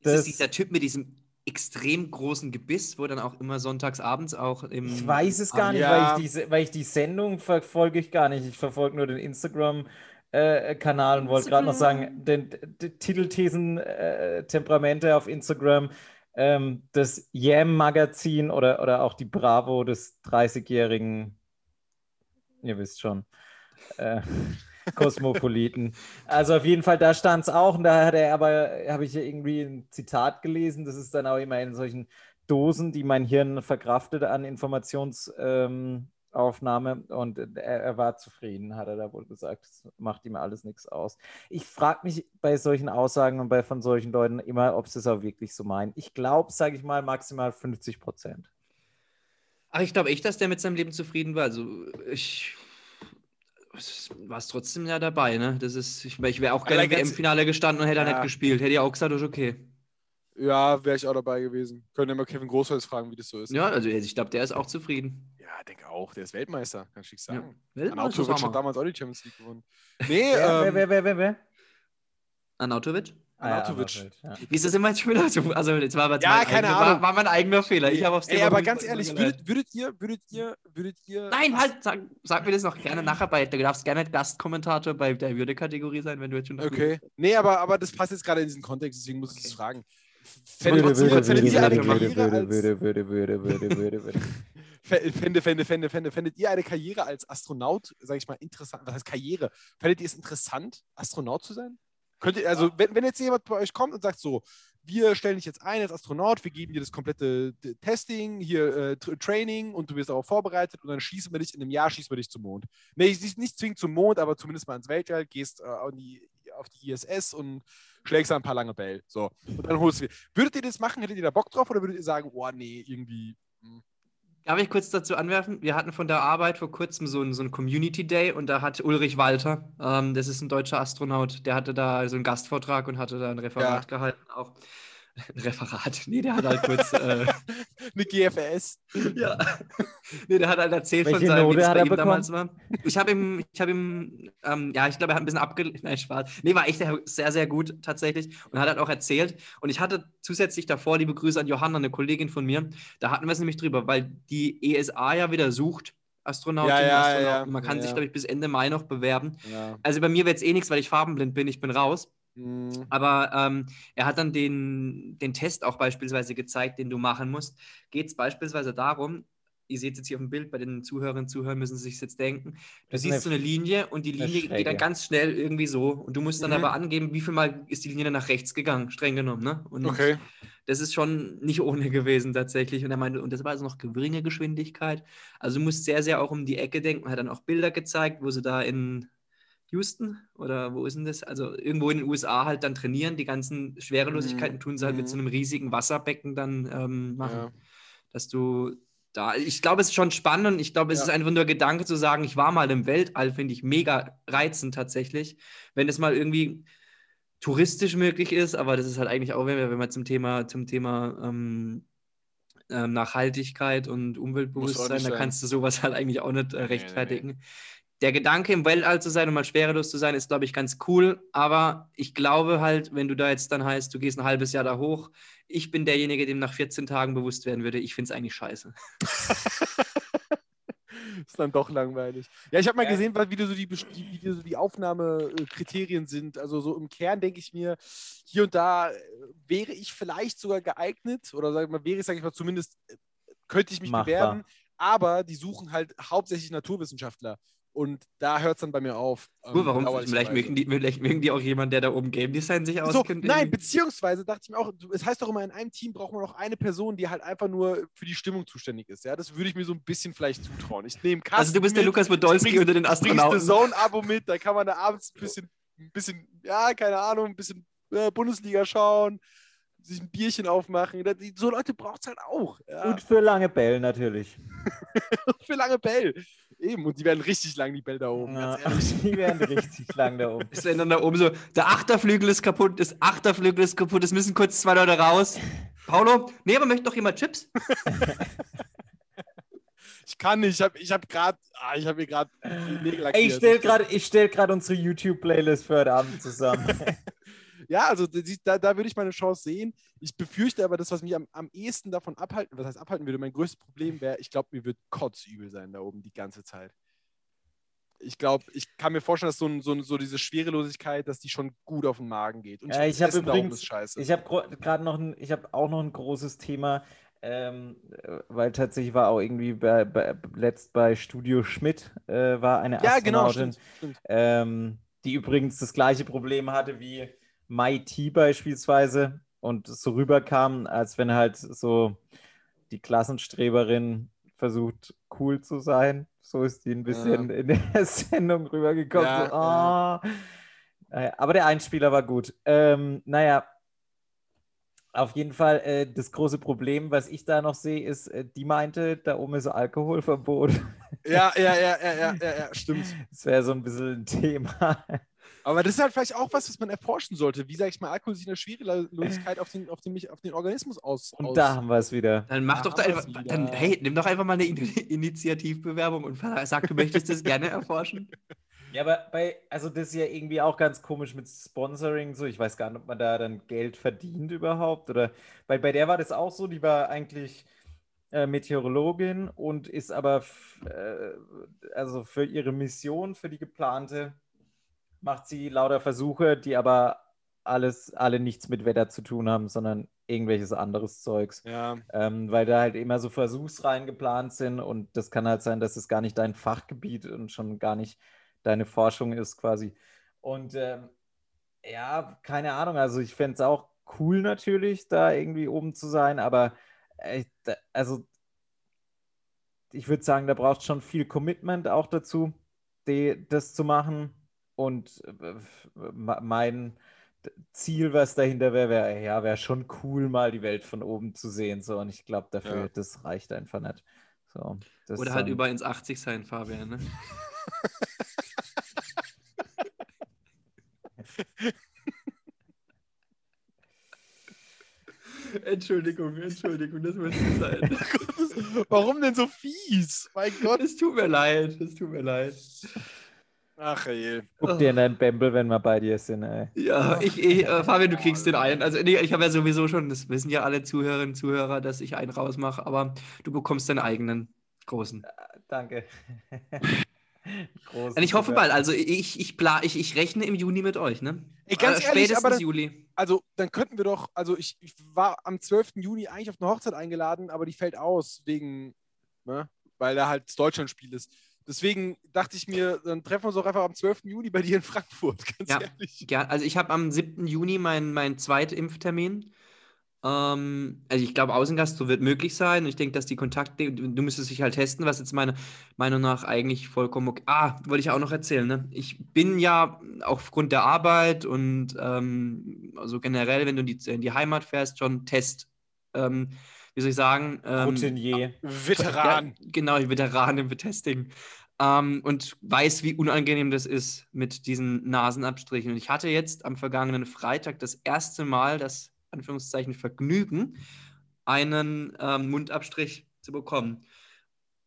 Ist das- dieser Typ mit diesem extrem großen Gebiss, wo dann auch immer sonntags abends auch im. Ich weiß es gar am- nicht, Ja. weil, ich diese, weil ich die Sendung verfolge ich gar nicht. Ich verfolge nur den Instagram-Kanal und wollte gerade noch sagen, den, den Titelthesen äh, Temperamente auf Instagram ähm, das Yam-Magazin oder, oder auch die Bravo des 30-jährigen, ihr wisst schon, äh, Kosmopoliten. Also auf jeden Fall, da stand es auch und da hat er aber, habe ich irgendwie ein Zitat gelesen, das ist dann auch immer in solchen Dosen, die mein Hirn verkraftet an Informationsaufnahme ähm, und er, er, war zufrieden, hat er da wohl gesagt. Das macht ihm alles nichts aus. Ich frage mich bei solchen Aussagen und bei von solchen Leuten immer, ob sie es auch wirklich so meinen. Ich glaube, sage ich mal, maximal 50 Prozent. Ach, ich glaube echt, dass der mit seinem Leben zufrieden war. Also ich war es trotzdem ja dabei, ne? Das ist, ich, ich wäre auch gerne im Finale gestanden und hätte ja. nicht gespielt. Hätte ich auch gesagt, ist okay. Ja, wäre ich auch dabei gewesen. Können ja mal Kevin Großholz fragen, wie das so ist. Ja, also ich glaube, der ist auch zufrieden. Ja, denke auch. Der ist Weltmeister, kann ich sagen. Ja. Weltmeister Anautovic hat damals auch die Champions League gewonnen. Nee, wer, ähm, wer, wer, wer, wer? Anautovic? Anatovic. Ah, ja, Wie ist das immer als Spieler? Also, jetzt war, ja, keine eigener, Ahnung. War, war, mein eigener Fehler. Ich habe aufs Ey, aber ganz ehrlich, würdet, würdet, ihr, würdet ihr, würdet ihr. Nein, halt, sag, sag mir das noch gerne nachher bei. Du darfst gerne Gastkommentator bei der Würdekategorie sein, wenn du jetzt schon. Okay. Nee, aber, aber das passt jetzt gerade in diesen Kontext, deswegen muss ich das fragen. Fände, fände, fände, fände, fändet ihr eine Karriere als Astronaut, sage ich mal, interessant? Was heißt Karriere? Fändet ihr es interessant, Astronaut zu sein? Könnt ihr, also, wenn, wenn jetzt jemand bei euch kommt und sagt so, wir stellen dich jetzt ein als Astronaut, wir geben dir das komplette Testing, hier äh, Training und du wirst darauf vorbereitet und dann schießen wir dich, in einem Jahr schießen wir dich zum Mond. Nee, nicht zwingend zum Mond, aber zumindest mal ins Weltall, gehst äh, auf, die, auf die ISS und schlägst da ein paar lange Bälle. So, und dann holst du Würdet ihr das machen? Hättet ihr da Bock drauf oder würdet ihr sagen, oh nee, irgendwie. Darf ich kurz dazu anwerfen? Wir hatten von der Arbeit vor kurzem so einen, so einen Community Day und da hat Ulrich Walter, ähm, das ist ein deutscher Astronaut, der hatte da so einen Gastvortrag und hatte da ein Referat ja. gehalten auch. Ein Referat. Nee, der hat halt kurz. Äh, Eine GFS. Ja. Nee, der hat halt erzählt Welche von seinem, wie das bei ihm bekommen? damals war. Ich habe ihm, ich habe ihm, ähm, ja, ich glaube, er hat ein bisschen abgelehnt. Nein, Spaß. Nee, war echt sehr, sehr gut tatsächlich und hat halt auch erzählt. Und ich hatte zusätzlich davor, liebe Grüße an Johanna, eine Kollegin von mir, da hatten wir es nämlich drüber, weil die ESA ja wieder sucht. Astronauten, ja, ja, Astronauten. Man kann sich, glaube ich, bis Ende Mai noch bewerben. Also bei mir wird es eh nichts, weil ich farbenblind bin, ich bin raus. Mhm. Aber ähm, er hat dann den, den Test auch beispielsweise gezeigt, den du machen musst. Geht es beispielsweise darum, ihr seht jetzt hier auf dem Bild, bei den Zuhörerinnen und Zuhörern müssen sie sich jetzt denken, du das siehst so eine Linie und die Linie geht dann ganz schnell irgendwie so und du musst dann mhm. aber angeben, wie viel Mal ist die Linie dann nach rechts gegangen, streng genommen. Ne? Und okay. das ist schon nicht ohne gewesen tatsächlich. Und er meinte, und das war also noch geringe Geschwindigkeit. Also du musst sehr, sehr auch um die Ecke denken. Er hat dann auch Bilder gezeigt, wo sie da in Houston oder wo ist denn das? Also irgendwo in den USA halt dann trainieren. Die ganzen Schwerelosigkeiten mhm. tun sie halt mit so einem riesigen Wasserbecken dann ähm, machen. Ja. Dass du da, ich glaube, es ist schon spannend und ich glaube, es ja. ist einfach nur Gedanke zu sagen, ich war mal im Weltall, finde ich mega reizend tatsächlich. Wenn es mal irgendwie touristisch möglich ist, aber das ist halt eigentlich auch, wenn wir, wenn wir zum Thema, zum Thema ähm, ähm, Nachhaltigkeit und Umweltbewusstsein, da kannst du sowas halt eigentlich auch nicht äh, rechtfertigen. Nee, nee, nee der Gedanke, im Weltall zu sein und mal schwerelos zu sein, ist, glaube ich, ganz cool. Aber ich glaube halt, wenn du da jetzt dann heißt, du gehst ein halbes Jahr da hoch, ich bin derjenige, dem nach 14 Tagen bewusst werden würde, ich finde es eigentlich scheiße. ist dann doch langweilig. Ja, ich habe mal gesehen, wie, so die, wie so die Aufnahmekriterien sind. Also so im Kern denke ich mir, hier und da äh, wäre ich vielleicht sogar geeignet oder sag ich mal, wäre ich, sage ich mal, zumindest äh, könnte ich mich Machbar. bewerben. Aber die suchen halt hauptsächlich Naturwissenschaftler. Und da hört es dann bei mir auf. Ähm, warum? Vielleicht mögen, die, vielleicht mögen die auch jemanden, der da oben Game Design sich auskennt. So, nein, beziehungsweise dachte ich mir auch, es heißt doch immer, in einem Team braucht man noch eine Person, die halt einfach nur für die Stimmung zuständig ist. Ja, das würde ich mir so ein bisschen vielleicht zutrauen. Ich nehme Also du bist mit, der Lukas Podolski unter den Astronauten. Du Zone-Abo mit, da kann man da abends ein bisschen, ein bisschen, ja, keine Ahnung, ein bisschen äh, Bundesliga schauen, sich ein Bierchen aufmachen. So Leute braucht es halt auch. Ja. Und für lange Bell natürlich. für lange Bell. Eben, und die werden richtig lang, die Bälle da oben, ja, Die werden richtig lang da oben. Ist dann da oben so, der Achterflügel ist kaputt, das Achterflügel ist kaputt, es müssen kurz zwei Leute raus. Paulo, nee, aber möchte doch jemand Chips? ich kann nicht, ich habe ich hab gerade, ah, ich habe mir gerade Nägel lackiert. Ich stelle gerade stell unsere YouTube-Playlist für heute Abend zusammen. ja, also da, da würde ich meine Chance sehen. Ich befürchte aber, das, was mich am, am ehesten davon abhalten, was heißt abhalten würde, mein größtes Problem wäre, ich glaube, mir wird kotzübel sein da oben die ganze Zeit. ich glaube, ich kann mir vorstellen, dass so, ein- so, ein- so diese Schwerelosigkeit, dass die schon gut auf den Magen geht. Und Ja, ich habe übrigens, ich habe gerade noch ein, ich habe auch noch ein großes Thema, ähm, äh, weil tatsächlich war auch irgendwie bei, bei letzt bei Studio Schmidt äh, war eine ja, genau, Astronautin, stimmt. stimmt. ähm, die übrigens das gleiche Problem hatte wie Mai T beispielsweise und so rüberkam, als wenn halt so die Klassenstreberin versucht, cool zu sein. So ist die ein bisschen in der Sendung rübergekommen. Ja, so, ah. Naja, aber der Einspieler war gut. Ähm, naja, auf jeden Fall äh, das große Problem, was ich da noch sehe, ist, äh, die meinte, da oben ist Alkoholverbot. Ja, ja, ja, ja, ja, ja, ja, stimmt. Das wäre so ein bisschen ein Thema. Aber das ist halt vielleicht auch was, was man erforschen sollte. Wie, sag ich mal, Alkohol sich in der Schwerelosigkeit auf den, auf den, auf den Organismus aus. Und aus da haben wir es wieder. Dann mach Da doch da einfach, dann, hey, nimm doch einfach mal eine In Initiativbewerbung und sag, du möchtest das gerne erforschen. Ja, aber bei, also das ist ja irgendwie auch ganz komisch mit Sponsoring, so, ich weiß gar nicht, ob man da dann Geld verdient überhaupt, oder, weil bei der war das auch so, die war eigentlich äh, Meteorologin und ist aber, äh, also für ihre Mission, für die geplante, macht sie lauter Versuche, die aber alles, alle nichts mit Wetter zu tun haben, sondern irgendwelches anderes Zeugs. Ja, Ähm, weil da halt immer so Versuchsreihen geplant sind und das kann halt sein, dass es gar nicht dein Fachgebiet und schon gar nicht deine Forschung ist quasi. Und ähm, ja, keine Ahnung, also ich fände es auch cool natürlich, da irgendwie oben zu sein, aber äh, also ich würde sagen, da braucht schon viel Commitment auch dazu, die, das zu machen. Und äh, me- mein Ziel, was dahinter wäre, wäre, ja, wäre schon cool, mal die Welt von oben zu sehen. So, und ich glaube, dafür, Ja. das reicht einfach nicht. So, das Oder halt dann- über ins 80 sein, Fabian. Ne? Entschuldigung, Entschuldigung, das muss nicht sein. Warum denn so fies? Mein Gott. Es tut mir leid, es tut mir leid. Ach, ey. Guck dir in deinen Bämbel, wenn wir bei dir sind, ey. Ja, ich, ich äh, Fabian, du kriegst den einen. Also nee, ich habe ja sowieso schon, das wissen ja alle Zuhörerinnen und Zuhörer, dass ich einen rausmache, aber du bekommst deinen eigenen großen. Danke. Groß Und ich hoffe bald, also ich, ich, pla ich, ich rechne im Juni mit euch, ne? Ey, ganz Äh, ehrlich, Spätestens aber das- Juli. Also, dann könnten wir doch, also ich, ich war am 12. Juni eigentlich auf eine Hochzeit eingeladen, aber die fällt aus wegen, ne, weil da halt das Deutschlandspiel ist. Deswegen dachte ich mir, dann treffen wir uns doch einfach am 12. Juni bei dir in Frankfurt, ganz Ja. ehrlich. Gern. Also ich habe am 7. Juni meinen mein Zweitimpftermin. Ähm, also ich glaube, Außengast so wird möglich sein. Und ich denke, dass die Kontakte, du, müsstest dich halt testen, was jetzt meiner Meinung nach eigentlich vollkommen okay. Ah, wollte ich auch noch erzählen, ne? Ich bin ja aufgrund der Arbeit und ähm, also generell, wenn du in die, in die Heimat fährst, schon Test, ähm, wie soll ich sagen? Ähm, Routinier. Veteran. ja, genau, ich Veteran im Testing. Ähm, und weiß, wie unangenehm das ist mit diesen Nasenabstrichen. Und ich hatte jetzt am vergangenen Freitag das erste Mal das Anführungszeichen Vergnügen, einen ähm, Mundabstrich zu bekommen.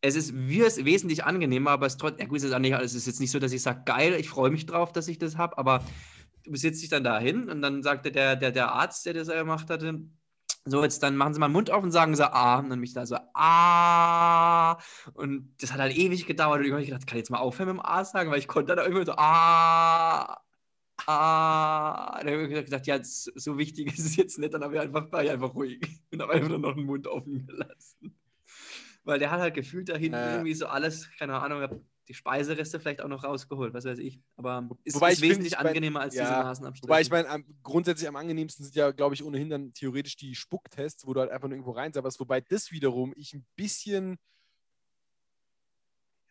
Es ist wes- wesentlich angenehmer, aber es ist trotzdem, ja gut, es ist, auch nicht, es ist jetzt nicht so, dass ich sage, geil, ich freue mich drauf, dass ich das habe, aber du sitzt dich dann dahin und dann sagte der, der, der Arzt, der das gemacht hatte, so, jetzt dann machen Sie mal den Mund auf und sagen Sie A. Und dann mich da so A. Und das hat halt ewig gedauert. Und ich habe gedacht, kann ich jetzt mal aufhören mit dem A sagen, weil ich konnte dann immer so A. A. Dann habe ich gedacht, ja, so so wichtig ist es jetzt nicht. Dann habe ich einfach, war ich einfach ruhig und habe einfach nur noch den Mund offen gelassen. Weil der hat halt gefühlt da hinten Ja. irgendwie so alles, keine Ahnung, die Speisereste vielleicht auch noch rausgeholt, was weiß ich. Aber es Wobei ist ich find, wesentlich ich mein- angenehmer als ja, diese Nasenabstriche. Wobei ich meine, am- grundsätzlich am angenehmsten sind ja, glaube ich, ohnehin dann theoretisch die Spucktests, wo du halt einfach nur irgendwo reinsabberst. Wobei das wiederum ich ein bisschen.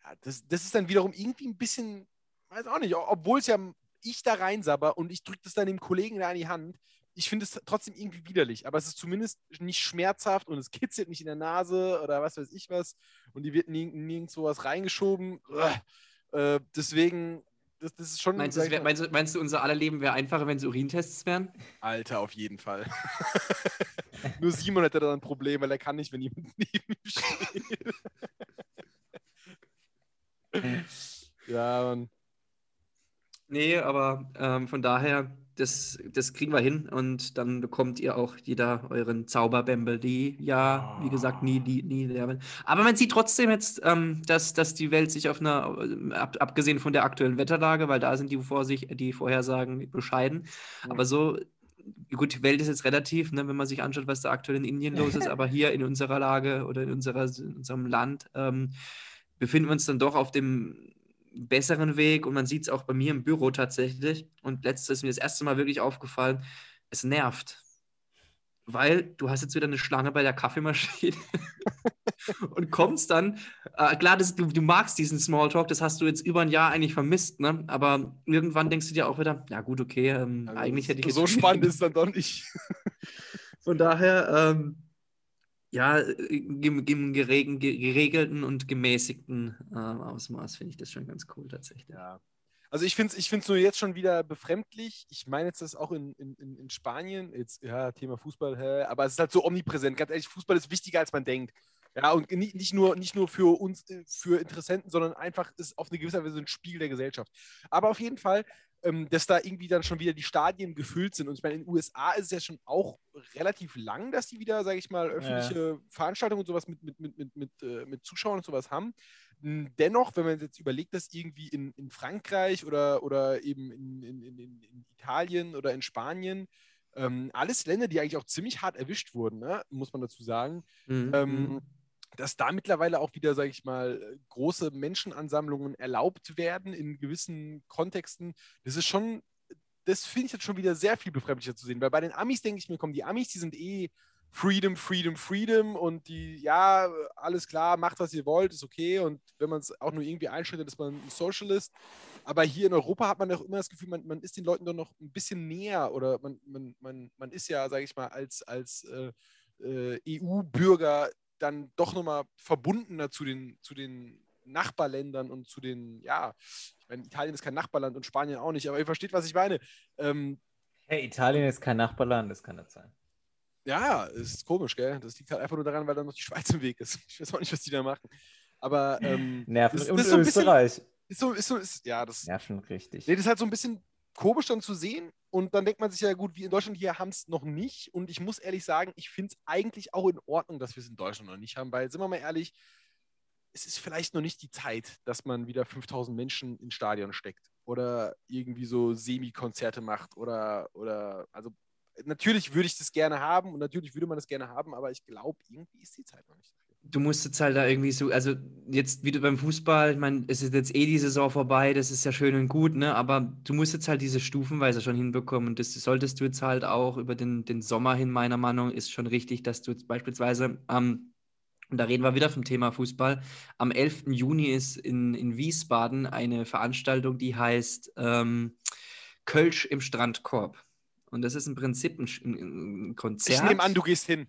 Ja, das, das ist dann wiederum irgendwie ein bisschen. Weiß auch nicht, obwohl es ja ich da reinsabber und ich drücke das dann dem Kollegen da in die Hand. Ich finde es trotzdem irgendwie widerlich, aber es ist zumindest nicht schmerzhaft und es kitzelt nicht in der Nase oder was weiß ich was und die wird nirg nirgendwo was reingeschoben. Äh, deswegen, das, das ist schon. Meinst du, wär, meinst, meinst du, unser aller Leben wäre einfacher, wenn es Urintests wären? Alter, auf jeden Fall. Nur Simon hätte da ein Problem, weil er kann nicht, wenn jemand neben ihm steht. ja, Mann. Nee, aber ähm, von daher, das, das kriegen wir hin und dann bekommt ihr auch jeder euren Zauberbämbel, die ja, wie gesagt, nie, nie, nie leer werden. Aber man sieht trotzdem jetzt, ähm, dass, dass die Welt sich auf einer, äh, ab, abgesehen von der aktuellen Wetterlage, weil da sind die, Vorsicht, die Vorhersagen bescheiden, aber so, gut, die Welt ist jetzt relativ, ne, wenn man sich anschaut, was da aktuell in Indien los ist, aber hier in unserer Lage oder in, unserer, in unserem Land ähm, befinden wir uns dann doch auf dem besseren Weg und man sieht es auch bei mir im Büro tatsächlich. Und letztes ist mir das erste Mal wirklich aufgefallen, es nervt. Weil du hast jetzt wieder eine Schlange bei der Kaffeemaschine und kommst dann, äh, klar, das, du, du magst diesen Smalltalk, das hast du jetzt über ein Jahr eigentlich vermisst, ne? aber irgendwann denkst du dir auch wieder, ja gut, okay, ähm, Also eigentlich hätte ich so spannend ist dann doch nicht. Von daher, ähm, ja, äh, im, ge- geregelten und gemäßigten äh, Ausmaß finde ich das schon ganz cool tatsächlich. Ja. Also ich finde es ich nur jetzt schon wieder befremdlich. Ich meine jetzt das auch in, in, in in Spanien. Jetzt, ja, Thema Fußball, hä, aber es ist halt so omnipräsent. Ganz ehrlich, Fußball ist wichtiger, als man denkt. Ja, und nicht, nicht, nur, nicht nur für uns, äh, für Interessenten, sondern einfach ist auf eine gewisse Weise ein Spiegel der Gesellschaft. Aber auf jeden Fall, ähm, dass da irgendwie dann schon wieder die Stadien gefüllt sind. Und ich meine, in den USA ist es ja schon auch relativ lang, dass die wieder, sage ich mal, öffentliche Veranstaltungen und sowas mit, mit, mit, mit, mit, äh, mit Zuschauern und sowas haben. Dennoch, wenn man jetzt überlegt, dass irgendwie in, in Frankreich oder, oder eben in, in, in, in in Italien oder in Spanien, ähm, alles Länder, die eigentlich auch ziemlich hart erwischt wurden, ne? muss man dazu sagen, Mhm. ähm, dass da mittlerweile auch wieder, sage ich mal, große Menschenansammlungen erlaubt werden in gewissen Kontexten. Das ist schon, das finde ich jetzt schon wieder sehr viel befremdlicher zu sehen, weil bei den Amis denke ich mir, komm, die Amis, die sind eh Freedom, Freedom, Freedom und die, ja, alles klar, macht, was ihr wollt, ist okay und wenn man es auch nur irgendwie einschränkt, ist man ein Socialist. Aber hier in Europa hat man doch immer das Gefühl, man, man ist den Leuten doch noch ein bisschen näher oder man, man, man, man ist ja, sage ich mal, als, als äh, äh, EU-Bürger dann doch nochmal verbundener zu den, zu den Nachbarländern und zu den, ja, ich meine, Italien ist kein Nachbarland und Spanien auch nicht, aber ihr versteht, was ich meine. Ähm, Hey, Italien ist kein Nachbarland, das kann nicht sein. ja, ist komisch, gell? Das liegt halt einfach nur daran, weil da noch die Schweiz im Weg ist. Ich weiß auch nicht, was die da machen. Aber ähm, Nerven das- und das ist so ein bisschen- Österreich. ist so, ist so, ist, ja, das, Nerven richtig. Nee, das ist halt so ein bisschen komisch dann zu sehen. Und dann denkt man sich ja, gut, wir in Deutschland hier haben es noch nicht. Und ich muss ehrlich sagen, ich finde es eigentlich auch in Ordnung, dass wir es in Deutschland noch nicht haben, weil, sind wir mal ehrlich, es ist vielleicht noch nicht die Zeit, dass man wieder 5000 Menschen ins Stadion steckt oder irgendwie so Semi-Konzerte macht oder, oder, also natürlich würde ich das gerne haben und natürlich würde man das gerne haben, aber ich glaube, irgendwie ist die Zeit noch nicht dafür. Du musst jetzt halt da irgendwie so, also jetzt wieder beim Fußball, ich meine, es ist jetzt eh die Saison vorbei, das ist ja schön und gut, ne? Aber du musst jetzt halt diese Stufenweise schon hinbekommen. Und das solltest du jetzt halt auch über den, den Sommer hin, meiner Meinung, ist schon richtig, dass du jetzt beispielsweise am, und da reden wir wieder vom Thema Fußball, am 11. Juni ist in, in Wiesbaden eine Veranstaltung, die heißt ähm, Kölsch im Strandkorb. Und das ist im Prinzip ein, ein Konzert. Ich nehme an, du gehst hin.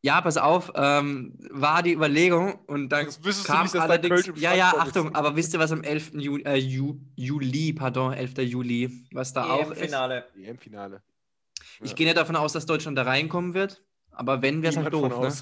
Ja, pass auf, ähm, war die Überlegung und dann kam nicht, allerdings, ja, ja. Achtung, aber wisst ihr, was am 11. Ju äh, Ju Juli, pardon, 11. Juli, was da auch ist? EM-Finale. EM-Finale. Ich Ja. gehe nicht davon aus, dass Deutschland da reinkommen wird, aber wenn, wäre es halt doof, ne?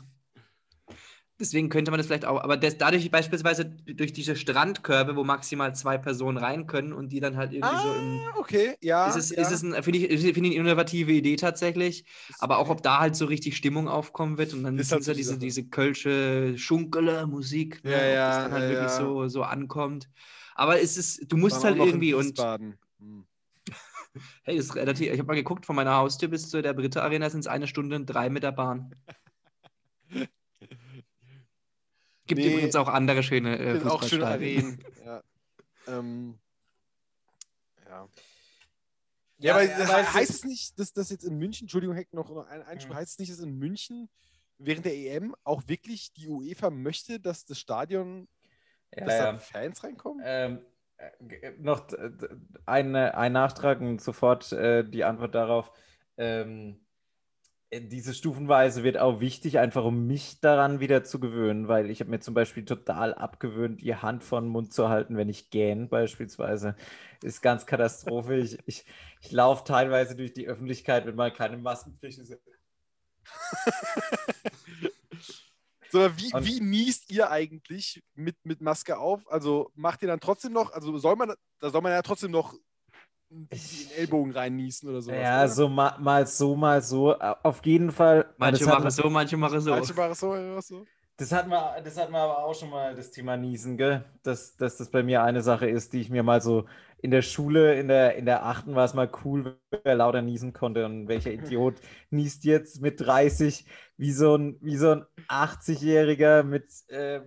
Deswegen könnte man das vielleicht auch, aber das, dadurch beispielsweise durch diese Strandkörbe, wo maximal zwei Personen rein können und die dann halt irgendwie so im Ah, okay, ja. ist es, ja. ist es ein, finde ich, finde ich eine innovative Idee tatsächlich. Aber auch, ob da halt so richtig Stimmung aufkommen wird und dann Ist halt die diese, diese kölsche Schunkele Musik, ne, Ja, ob das ja, dann halt ja, wirklich ja. so, so ankommt. Aber es ist, du musst halt irgendwie und. Hm. hey, ist relativ, ich habe mal geguckt, von meiner Haustür bis zu der Britta Arena sind es eine Stunde und drei mit der Bahn. Gibt Nee, übrigens auch andere schöne äh, auch schöne Fußballstadien. Arenen. ja. Ähm, ja. Ja, Ja, aber aber he- es heißt es nicht, dass das jetzt in München, Entschuldigung, Heck, noch ein Einschub, Mhm. heißt es nicht, dass in München während der EM auch wirklich die UEFA möchte, dass das Stadion, Ja, dass da ja. Fans reinkommen? Ähm, äh, noch d- d- ein, ein Nachtrag und sofort äh, die Antwort darauf. Ähm, äh, diese Stufenweise wird auch wichtig, einfach um mich daran wieder zu gewöhnen, weil ich habe mir zum Beispiel total abgewöhnt, die Hand vor den Mund zu halten, wenn ich gähn beispielsweise. Ist ganz Katastrophe. Ich, ich, ich laufe teilweise durch die Öffentlichkeit, wenn mal keine Maskenpflicht ist. Sondern wie, wie niest ihr eigentlich mit, mit Maske auf? Also macht ihr dann trotzdem noch, also soll man, da soll man ja trotzdem noch den Ellbogen reinniesen oder sowas. Ja, oder? so ma mal so, mal so. Auf jeden Fall. Manche das hat- machen so, manche machen so. Manche machen so, ja, so. Das hatten, wir, das hatten wir aber auch schon mal, das Thema Niesen, gell? Dass, dass das bei mir eine Sache ist, die ich mir mal so in der Schule, in der, in der achten war es mal cool, wer lauter niesen konnte und welcher Idiot niest jetzt mit 30 wie so ein, wie so ein 80-Jähriger mit äh,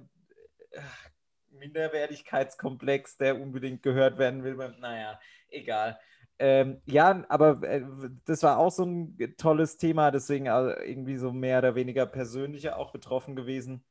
Minderwertigkeitskomplex, der unbedingt gehört werden will. Naja, egal. Ähm, ja, aber äh, das war auch so ein tolles Thema, deswegen äh, irgendwie so mehr oder weniger persönlicher auch betroffen gewesen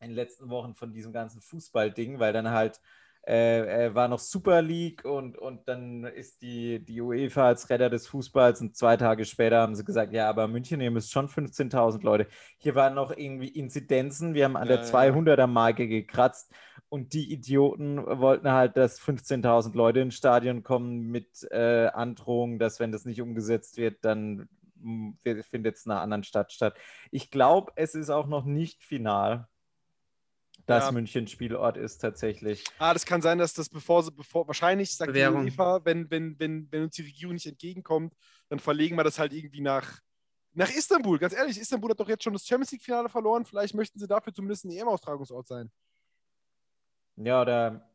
in den letzten Wochen von diesem ganzen Fußballding, weil dann halt äh, äh, war noch Super League und, und dann ist die, die UEFA als Retter des Fußballs und zwei Tage später haben sie gesagt, ja, aber München, ihr müsst schon 15.000 Leute. Hier waren noch irgendwie Inzidenzen, wir haben an Ja, der ja. 200er-Marke gekratzt und die Idioten wollten halt, dass 15.000 Leute ins Stadion kommen mit äh, Androhung, dass wenn das nicht umgesetzt wird, dann wird- findet es in einer anderen Stadt statt. Ich glaube, es ist auch noch nicht final, dass Ja. München Spielort ist tatsächlich. Ah, das kann sein, dass das bevor sie, bevor, wahrscheinlich sagt die. UEFA, wenn, wenn, wenn, wenn uns die Regierung nicht entgegenkommt, dann verlegen wir das halt irgendwie nach, nach Istanbul. Ganz ehrlich, Istanbul hat doch jetzt schon das Champions League-Finale verloren. Vielleicht möchten sie dafür zumindest ein EM-Austragungsort sein. Ja, oder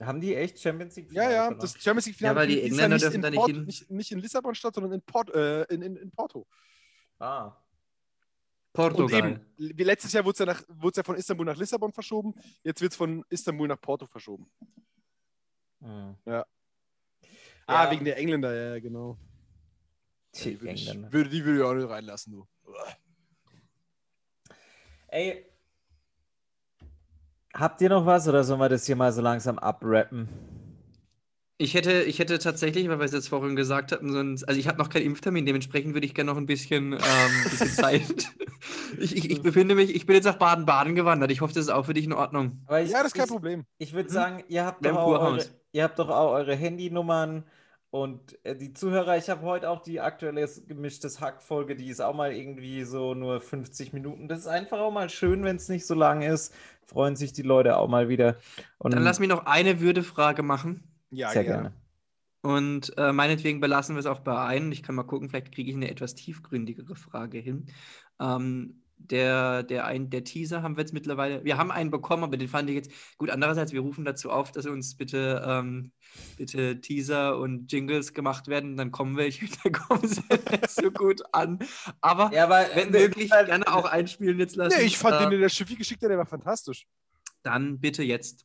haben die echt Champions League? Ja, ja, das Champions League-Finale Ja, weil die Engländer Jahr dürfen da in nicht Port- hin. nicht, nicht in Lissabon statt, sondern in, Port, äh, in, in, in Porto. Ah. Und Portugal. eben, wie letztes Jahr wurde es ja, ja von Istanbul nach Lissabon verschoben, jetzt wird es von Istanbul nach Porto verschoben. Hm. Ah, Ja. wegen der Engländer, ja, ja, genau. Die Die würde ich, würde, die würde ich auch nicht reinlassen, du. Ey, habt ihr noch was oder sollen wir das hier mal so langsam abrappen? Ich hätte, ich hätte tatsächlich, weil wir es jetzt vorhin gesagt hatten, so ein, also ich habe noch keinen Impftermin, dementsprechend würde ich gerne noch ein bisschen, ähm, bisschen Zeit. ich, ich, ich befinde mich, ich bin jetzt nach Baden-Baden gewandert. Ich hoffe, das ist auch für dich in Ordnung. Aber ich, Ja, das ist kein ich, Problem. Ich würde Mhm. sagen, ihr habt, doch auch eure, ihr habt doch auch eure Handynummern und äh, die Zuhörer, ich habe heute auch die aktuelle gemischtes Hack-Folge, die ist auch mal irgendwie so nur 50 Minuten. Das ist einfach auch mal schön, wenn es nicht so lang ist. Freuen sich die Leute auch mal wieder. Und Dann lass mich noch eine Würdefrage machen. Ja, sehr gerne. gerne. Und äh, meinetwegen belassen wir es auch bei ein. Ich kann mal gucken, vielleicht kriege ich eine etwas tiefgründigere Frage hin. Ähm, der, der, ein, der Teaser haben wir jetzt mittlerweile, wir haben einen bekommen, aber den fand ich jetzt gut. Andererseits, wir rufen dazu auf, dass uns bitte, ähm, bitte Teaser und Jingles gemacht werden. Dann kommen welche, dann kommen sie nicht so gut an. Aber Ja, aber wenn möglich, halt- gerne auch einspielen jetzt lassen. Nee, ich fand Äh, den, den der Schiffi geschickt hat, der war fantastisch. dann bitte jetzt.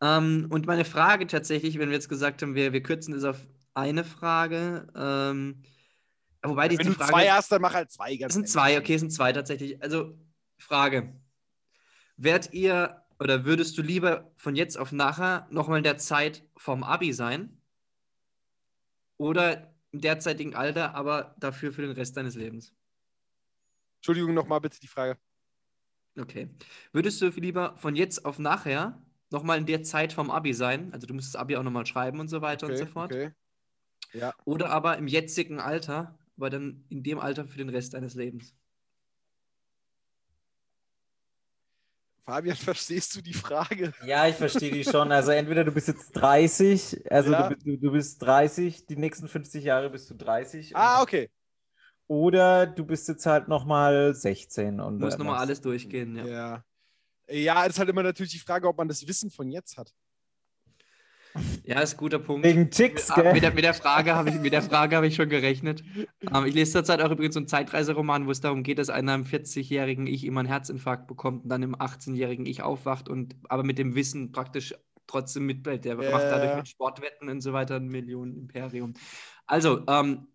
Ähm, und meine Frage tatsächlich, wenn wir jetzt gesagt haben, wir, wir kürzen es auf eine Frage. Ähm, wobei die, Wenn die du Frage. zwei hast, dann mach halt zwei. Ganz es sind zwei, okay, es sind zwei tatsächlich. Also, Frage. Wärt ihr oder würdest du lieber von jetzt auf nachher nochmal in der Zeit vom Abi sein? Oder im derzeitigen Alter, aber dafür für den Rest deines Lebens? Entschuldigung, nochmal bitte die Frage. Okay. Würdest du lieber von jetzt auf nachher nochmal in der Zeit vom Abi sein? Also du musst das Abi auch nochmal schreiben und so weiter und Okay, so fort. okay. Ja. Oder aber im jetzigen Alter, aber dann in dem Alter für den Rest deines Lebens. Fabian, verstehst du die Frage? Ja, ich verstehe die schon. Also entweder du bist jetzt 30, also Ja. du, du, bist 30, die nächsten 50 Jahre bist du 30. Ah, okay. Oder du bist jetzt halt nochmal 16 und Muss äh, nochmal alles durchgehen, ja. Ja. Ja, das ist halt immer natürlich die Frage, ob man das Wissen von jetzt hat. Ja, ist ein guter Punkt. Wegen Ticks, Ah, gell? Mit der, mit der Frage habe ich, mit der Frage habe ich schon gerechnet. Ähm, ich lese zurzeit auch übrigens so einen Zeitreiseroman, wo es darum geht, dass einer im 40-jährigen Ich immer einen Herzinfarkt bekommt und dann im 18-jährigen Ich aufwacht und aber mit dem Wissen praktisch trotzdem mitbleibt. Der Ja, macht dadurch mit Sportwetten und so weiter ein Millionen-Imperium. Also, ähm,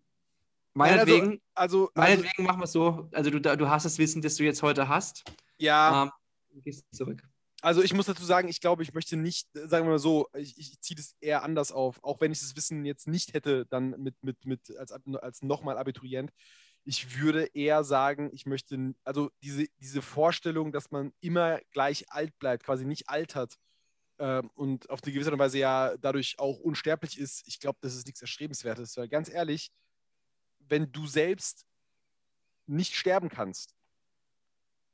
Nein, also- meinetwegen, Also, also meinetwegen machen wir es so. Also, du, du hast das Wissen, das du jetzt heute hast. ja, Ähm, gehst zurück. also ich muss dazu sagen, ich glaube, ich möchte nicht, äh, sagen wir mal so, ich, ich ziehe das eher anders auf, auch wenn ich das Wissen jetzt nicht hätte, dann mit, mit, mit als, als nochmal Abiturient. Ich würde eher sagen, ich möchte, also diese, diese Vorstellung, dass man immer gleich alt bleibt, quasi nicht altert ähm, und auf eine gewisse Weise ja dadurch auch unsterblich ist, ich glaube, das ist nichts Erstrebenswertes, weil ganz ehrlich, wenn du selbst nicht sterben kannst,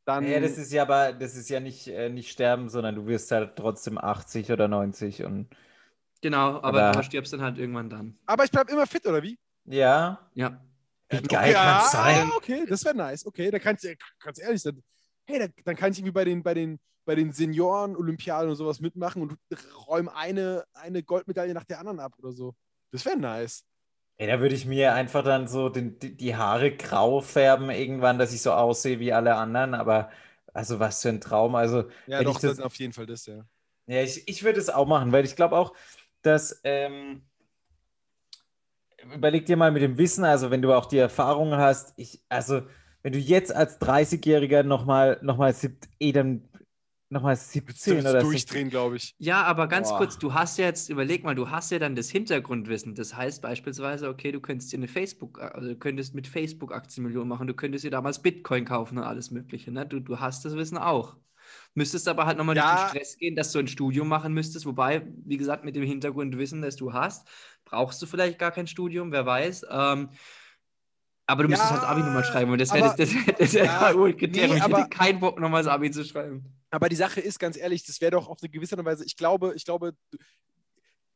dann. Ja, das ist ja aber, das ist ja nicht, äh, nicht sterben, sondern du wirst halt trotzdem 80 oder 90 und Genau, aber, Aber- aber stirbst dann halt irgendwann dann. Aber ich bleibe immer fit, oder wie? Ja, Ja. wie geil kann's sein. Okay, das wäre nice. Okay, da kannst du, ganz ehrlich, dann, hey, da, dann kann ich irgendwie bei den, bei den, bei den Senioren-Olympiaden und sowas mitmachen und räume eine, eine Goldmedaille nach der anderen ab oder so. Das wäre nice. Ey, da würde ich mir einfach dann so den, die, Haare grau färben irgendwann, dass ich so aussehe wie alle anderen. Aber also was für ein Traum. Also Ja, doch, ich das- auf jeden Fall das, ja. Ja, ich, ich würde es auch machen, weil ich glaube auch, dass, ähm, überleg dir mal mit dem Wissen, also wenn du auch die Erfahrung hast, ich, also wenn du jetzt als 30-Jähriger nochmal, nochmal, sieb- eh, dann nochmal Willst du 17 jetzt oder durchdrehen, glaube ich. Ja, aber ganz Boah. kurz, du hast ja jetzt, überleg mal, du hast ja dann das Hintergrundwissen. Das heißt beispielsweise, okay, du könntest dir eine Facebook, also du könntest mit Facebook Aktienmillionen machen, du könntest dir damals Bitcoin kaufen und alles Mögliche. Ne? Du, du hast das Wissen auch. Müsstest aber halt nochmal durch Ja. den Stress gehen, dass du ein Studium machen müsstest. Wobei, wie gesagt, mit dem Hintergrundwissen, das du hast, brauchst du vielleicht gar kein Studium, wer weiß. Ähm, aber du müsstest Ja, halt das Abi nochmal schreiben und das wäre das, das, das wär Ja, K.O.-Kriterium. nee, ich aber- hätte keinen Bock, nochmal das Abi zu schreiben. Aber die Sache ist, ganz ehrlich, das wäre doch auf eine gewisse Weise, ich glaube, ich glaube,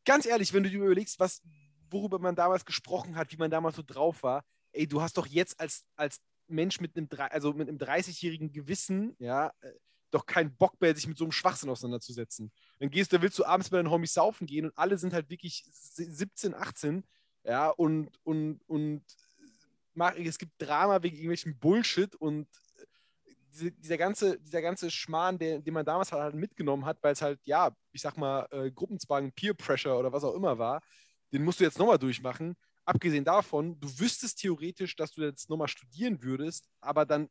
ganz ehrlich, wenn du dir überlegst, was, worüber man damals gesprochen hat, wie man damals so drauf war, ey, du hast doch jetzt als, als Mensch mit einem, also mit einem 30-jährigen Gewissen, ja, äh, doch keinen Bock mehr, sich mit so einem Schwachsinn auseinanderzusetzen. Dann gehst du, willst du abends bei deinen Homies saufen gehen und alle sind halt wirklich 17, 18, ja, und, und, und mach, es gibt Drama wegen irgendwelchen Bullshit und diese, dieser, ganze, dieser ganze Schmarrn, der, den man damals halt mitgenommen hat, weil es halt, ja, ich sag mal, äh, Gruppenzwang, Peer Pressure oder was auch immer war, den musst du jetzt nochmal durchmachen. Abgesehen davon, du wüsstest theoretisch, dass du jetzt nochmal studieren würdest, aber dann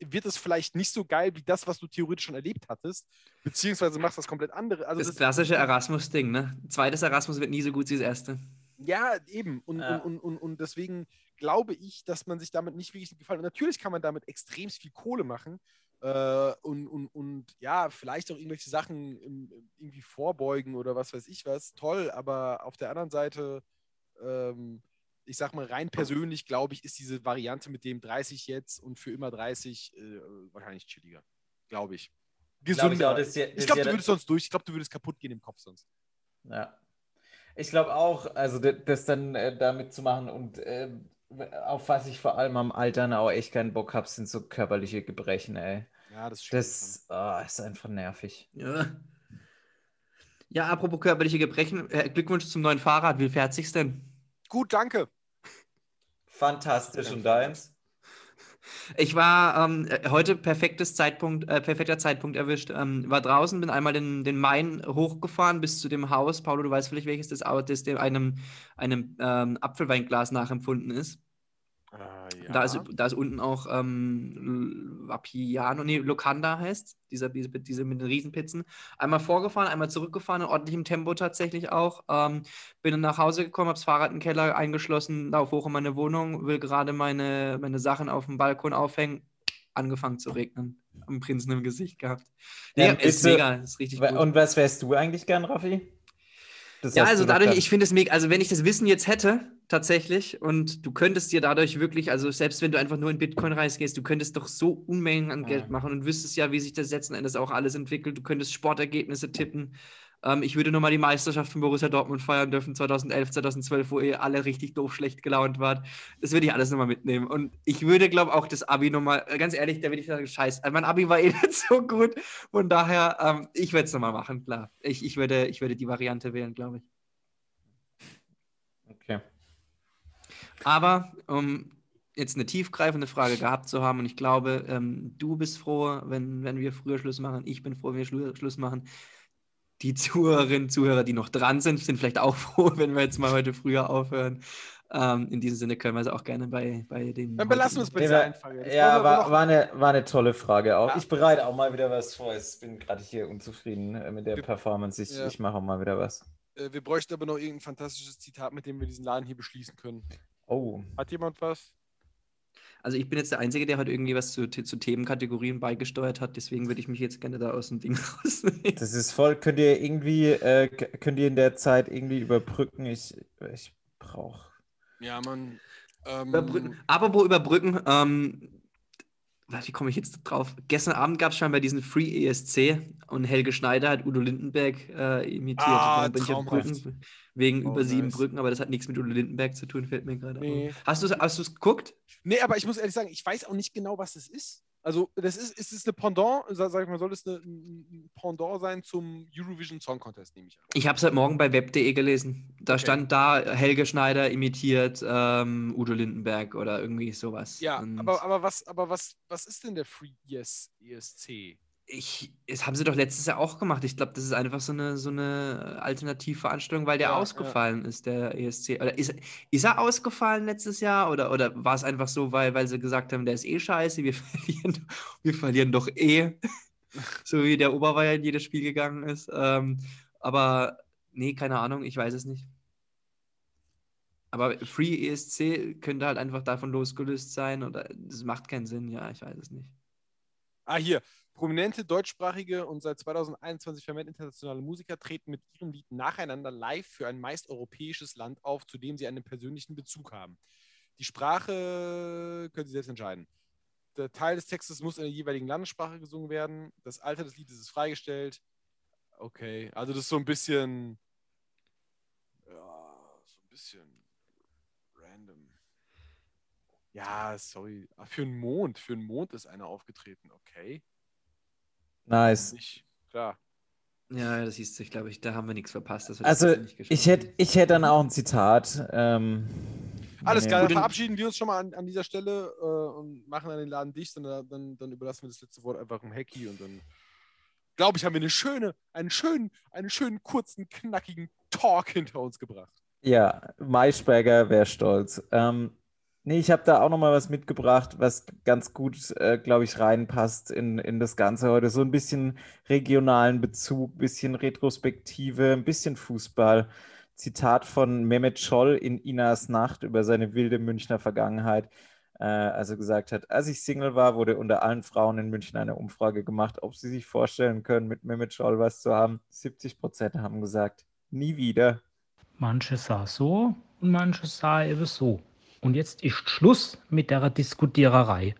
wird es vielleicht nicht so geil wie das, was du theoretisch schon erlebt hattest, beziehungsweise machst das komplett andere. Also Das, das, klassische Erasmus-Ding, ne? Zweites Erasmus wird nie so gut wie das erste. Ja, eben. Und, Ja. Und, und, und, deswegen glaube ich, dass man sich damit nicht wirklich gefallen. Und natürlich kann man damit extrem viel Kohle machen. Äh, und, und, und ja, vielleicht auch irgendwelche Sachen im, irgendwie vorbeugen oder was weiß ich was. Toll, aber auf der anderen Seite, ähm, ich sag mal, rein persönlich, glaube ich, ist diese Variante mit dem 30 jetzt und für immer 30 äh, wahrscheinlich chilliger. Glaube ich. Gesünder. ich ist glaube, du würdest sonst durch. Ich glaube, du würdest kaputt gehen im Kopf sonst. Ja. Ich glaube auch, also das dann äh, damit zu machen und äh, auf was ich vor allem am Altern auch echt keinen Bock habe, sind so körperliche Gebrechen, ey. Ja, das. Das ah, ist einfach nervig. Ja. Ja, apropos körperliche Gebrechen, äh, Glückwunsch zum neuen Fahrrad. Wie fährt sich's denn? Gut, danke. Fantastisch und deins? Ich war ähm, äh, heute perfektes Zeitpunkt, äh, perfekter Zeitpunkt erwischt. Ähm, war draußen, bin einmal den, den Main hochgefahren bis zu dem Haus. Paulo, du weißt vielleicht, welches das Auto ist, dem einem, einem ähm, Apfelweinglas nachempfunden ist. Äh, Da, ist da ist unten auch ähm, Vapiano, nee, Locanda heißt dieser, diese, diese mit den Riesenpizzen. Einmal vorgefahren, einmal zurückgefahren, in ordentlichem Tempo tatsächlich auch. Ähm, bin dann nach Hause gekommen, habe das Fahrrad im Keller eingeschlossen, lauf hoch in meine Wohnung, will gerade meine, meine Sachen auf dem Balkon aufhängen. Angefangen zu regnen. Am Prinzen im Gesicht gehabt. Nee, Ja, ist mega, ist richtig gut. Und was wärst du eigentlich gern, Raffi? Das Ja, also dadurch, ich finde es mega, also wenn ich das Wissen jetzt hätte, tatsächlich, und du könntest dir dadurch wirklich, also selbst wenn du einfach nur in Bitcoin reingehst, du könntest doch so Unmengen an Geld Ja. machen und wüsstest ja, wie sich das letzten Endes auch alles entwickelt. Du könntest Sportergebnisse tippen. Ähm, ich würde nochmal die Meisterschaft von Borussia Dortmund feiern dürfen, 2011, 2012, wo ihr alle richtig doof schlecht gelaunt wart. Das würde ich alles nochmal mitnehmen. Und ich würde, glaube auch das Abi nochmal, äh, ganz ehrlich, da würde ich sagen, scheiße, mein Abi war eh nicht so gut. Von daher, ähm, ich würde es nochmal machen, klar. Ich, ich, würde, ich würde die Variante wählen, glaube ich. Okay. Aber um jetzt eine tiefgreifende Frage gehabt zu haben, und ich glaube, ähm, du bist froh, wenn, wenn wir früher Schluss machen, ich bin froh, wenn wir Schlu Schluss machen. Die Zuhörerinnen, Zuhörer, die noch dran sind, sind vielleicht auch froh, wenn wir jetzt mal heute früher aufhören. Ähm, in diesem Sinne können wir es auch gerne bei, bei den. Dann belassen wir es Einfache. Das Ja, war, war, eine, war eine tolle Frage auch. Ja. Ich bereite auch mal wieder was vor. Ich bin gerade hier unzufrieden äh, mit der Wir- Performance. Ich, Ja. ich mache auch mal wieder was. Äh, wir bräuchten aber noch irgendein fantastisches Zitat, mit dem wir diesen Laden hier beschließen können. Oh, Hat jemand was? Also ich bin jetzt der Einzige, der heute irgendwie was zu, zu Themenkategorien beigesteuert hat, deswegen würde ich mich jetzt gerne da aus dem Ding rausnehmen. das ist voll. Könnt ihr irgendwie, äh, könnt ihr in der Zeit irgendwie überbrücken? Ich, ich brauche. Ja, Mann. Ähm, Überbrücken. Apropos überbrücken, ähm, wie komme ich jetzt drauf? Gestern Abend gab es schon bei diesen Free ESC und Helge Schneider hat Udo Lindenberg äh, imitiert. Ah. Brücken, wegen Oh, über sieben nice. Brücken, aber das hat nichts mit Udo Lindenberg zu tun, fällt mir gerade Nee. auf. Hast du es geguckt? Nee, aber ich muss ehrlich sagen, ich weiß auch nicht genau, was das ist. Also, das ist, ist es eine Pendant, sag ich mal, soll es eine, ein Pendant sein zum Eurovision Song Contest, nehme ich an. Ich habe es heute Morgen bei web.de gelesen. Da Okay. stand da, Helge Schneider imitiert ähm, Udo Lindenberg oder irgendwie sowas. Ja, Und aber, aber, was, aber was, was ist denn der Free E ES, ESC? Ich, das haben sie doch letztes Jahr auch gemacht. Ich glaube, das ist einfach so eine, so eine Alternativveranstaltung, weil der Ja, ausgefallen ist, der ESC. Oder ist, ist er ausgefallen letztes Jahr? Oder, oder war es einfach so, weil, weil sie gesagt haben, der ist eh scheiße, wir verlieren, wir verlieren doch eh. so wie der Oberweier in jedes Spiel gegangen ist. Ähm, aber nee, keine Ahnung, ich weiß es nicht. Aber Free ESC könnte halt einfach davon losgelöst sein oder das macht keinen Sinn, ja, ich weiß es nicht. Ah, hier. Prominente deutschsprachige und seit 2021 vermehrt internationale Musiker treten mit ihrem Lied nacheinander live für ein meist europäisches Land auf, zu dem sie einen persönlichen Bezug haben. Die Sprache können Sie selbst entscheiden. Der Teil des Textes muss in der jeweiligen Landessprache gesungen werden. Das Alter des Liedes ist freigestellt. Okay, also das ist so ein bisschen. Ja, so ein bisschen random. Ja, sorry. Für einen Mond. Für einen Mond ist einer aufgetreten. Okay. Nice. Nicht. Klar. Ja, das hieß sich, glaube ich, da haben wir nichts verpasst. Also, ich hätte ich hätt dann auch ein Zitat. Ähm, Alles nee. klar, dann- verabschieden wir uns schon mal an, an dieser Stelle äh, und machen dann den Laden dicht und dann, dann, dann überlassen wir das letzte Wort einfach dem Hacky und dann glaube ich, haben wir eine schöne, einen schönen, einen schönen, kurzen, knackigen Talk hinter uns gebracht. Ja, Maischberger wäre stolz. Ähm, nee, ich habe da auch noch mal was mitgebracht, was ganz gut, äh, glaube ich, reinpasst in, in das Ganze heute. So ein bisschen regionalen Bezug, bisschen Retrospektive, ein bisschen Fußball. Zitat von Mehmet Scholl in Inas Nacht über seine wilde Münchner Vergangenheit. Äh, als er gesagt hat, als ich Single war, wurde unter allen Frauen in München eine Umfrage gemacht, ob sie sich vorstellen können, mit Mehmet Scholl was zu haben. 70 Prozent haben gesagt, nie wieder. Manche sah so und manche sah eben so. Und jetzt ist Schluss mit der Diskutiererei.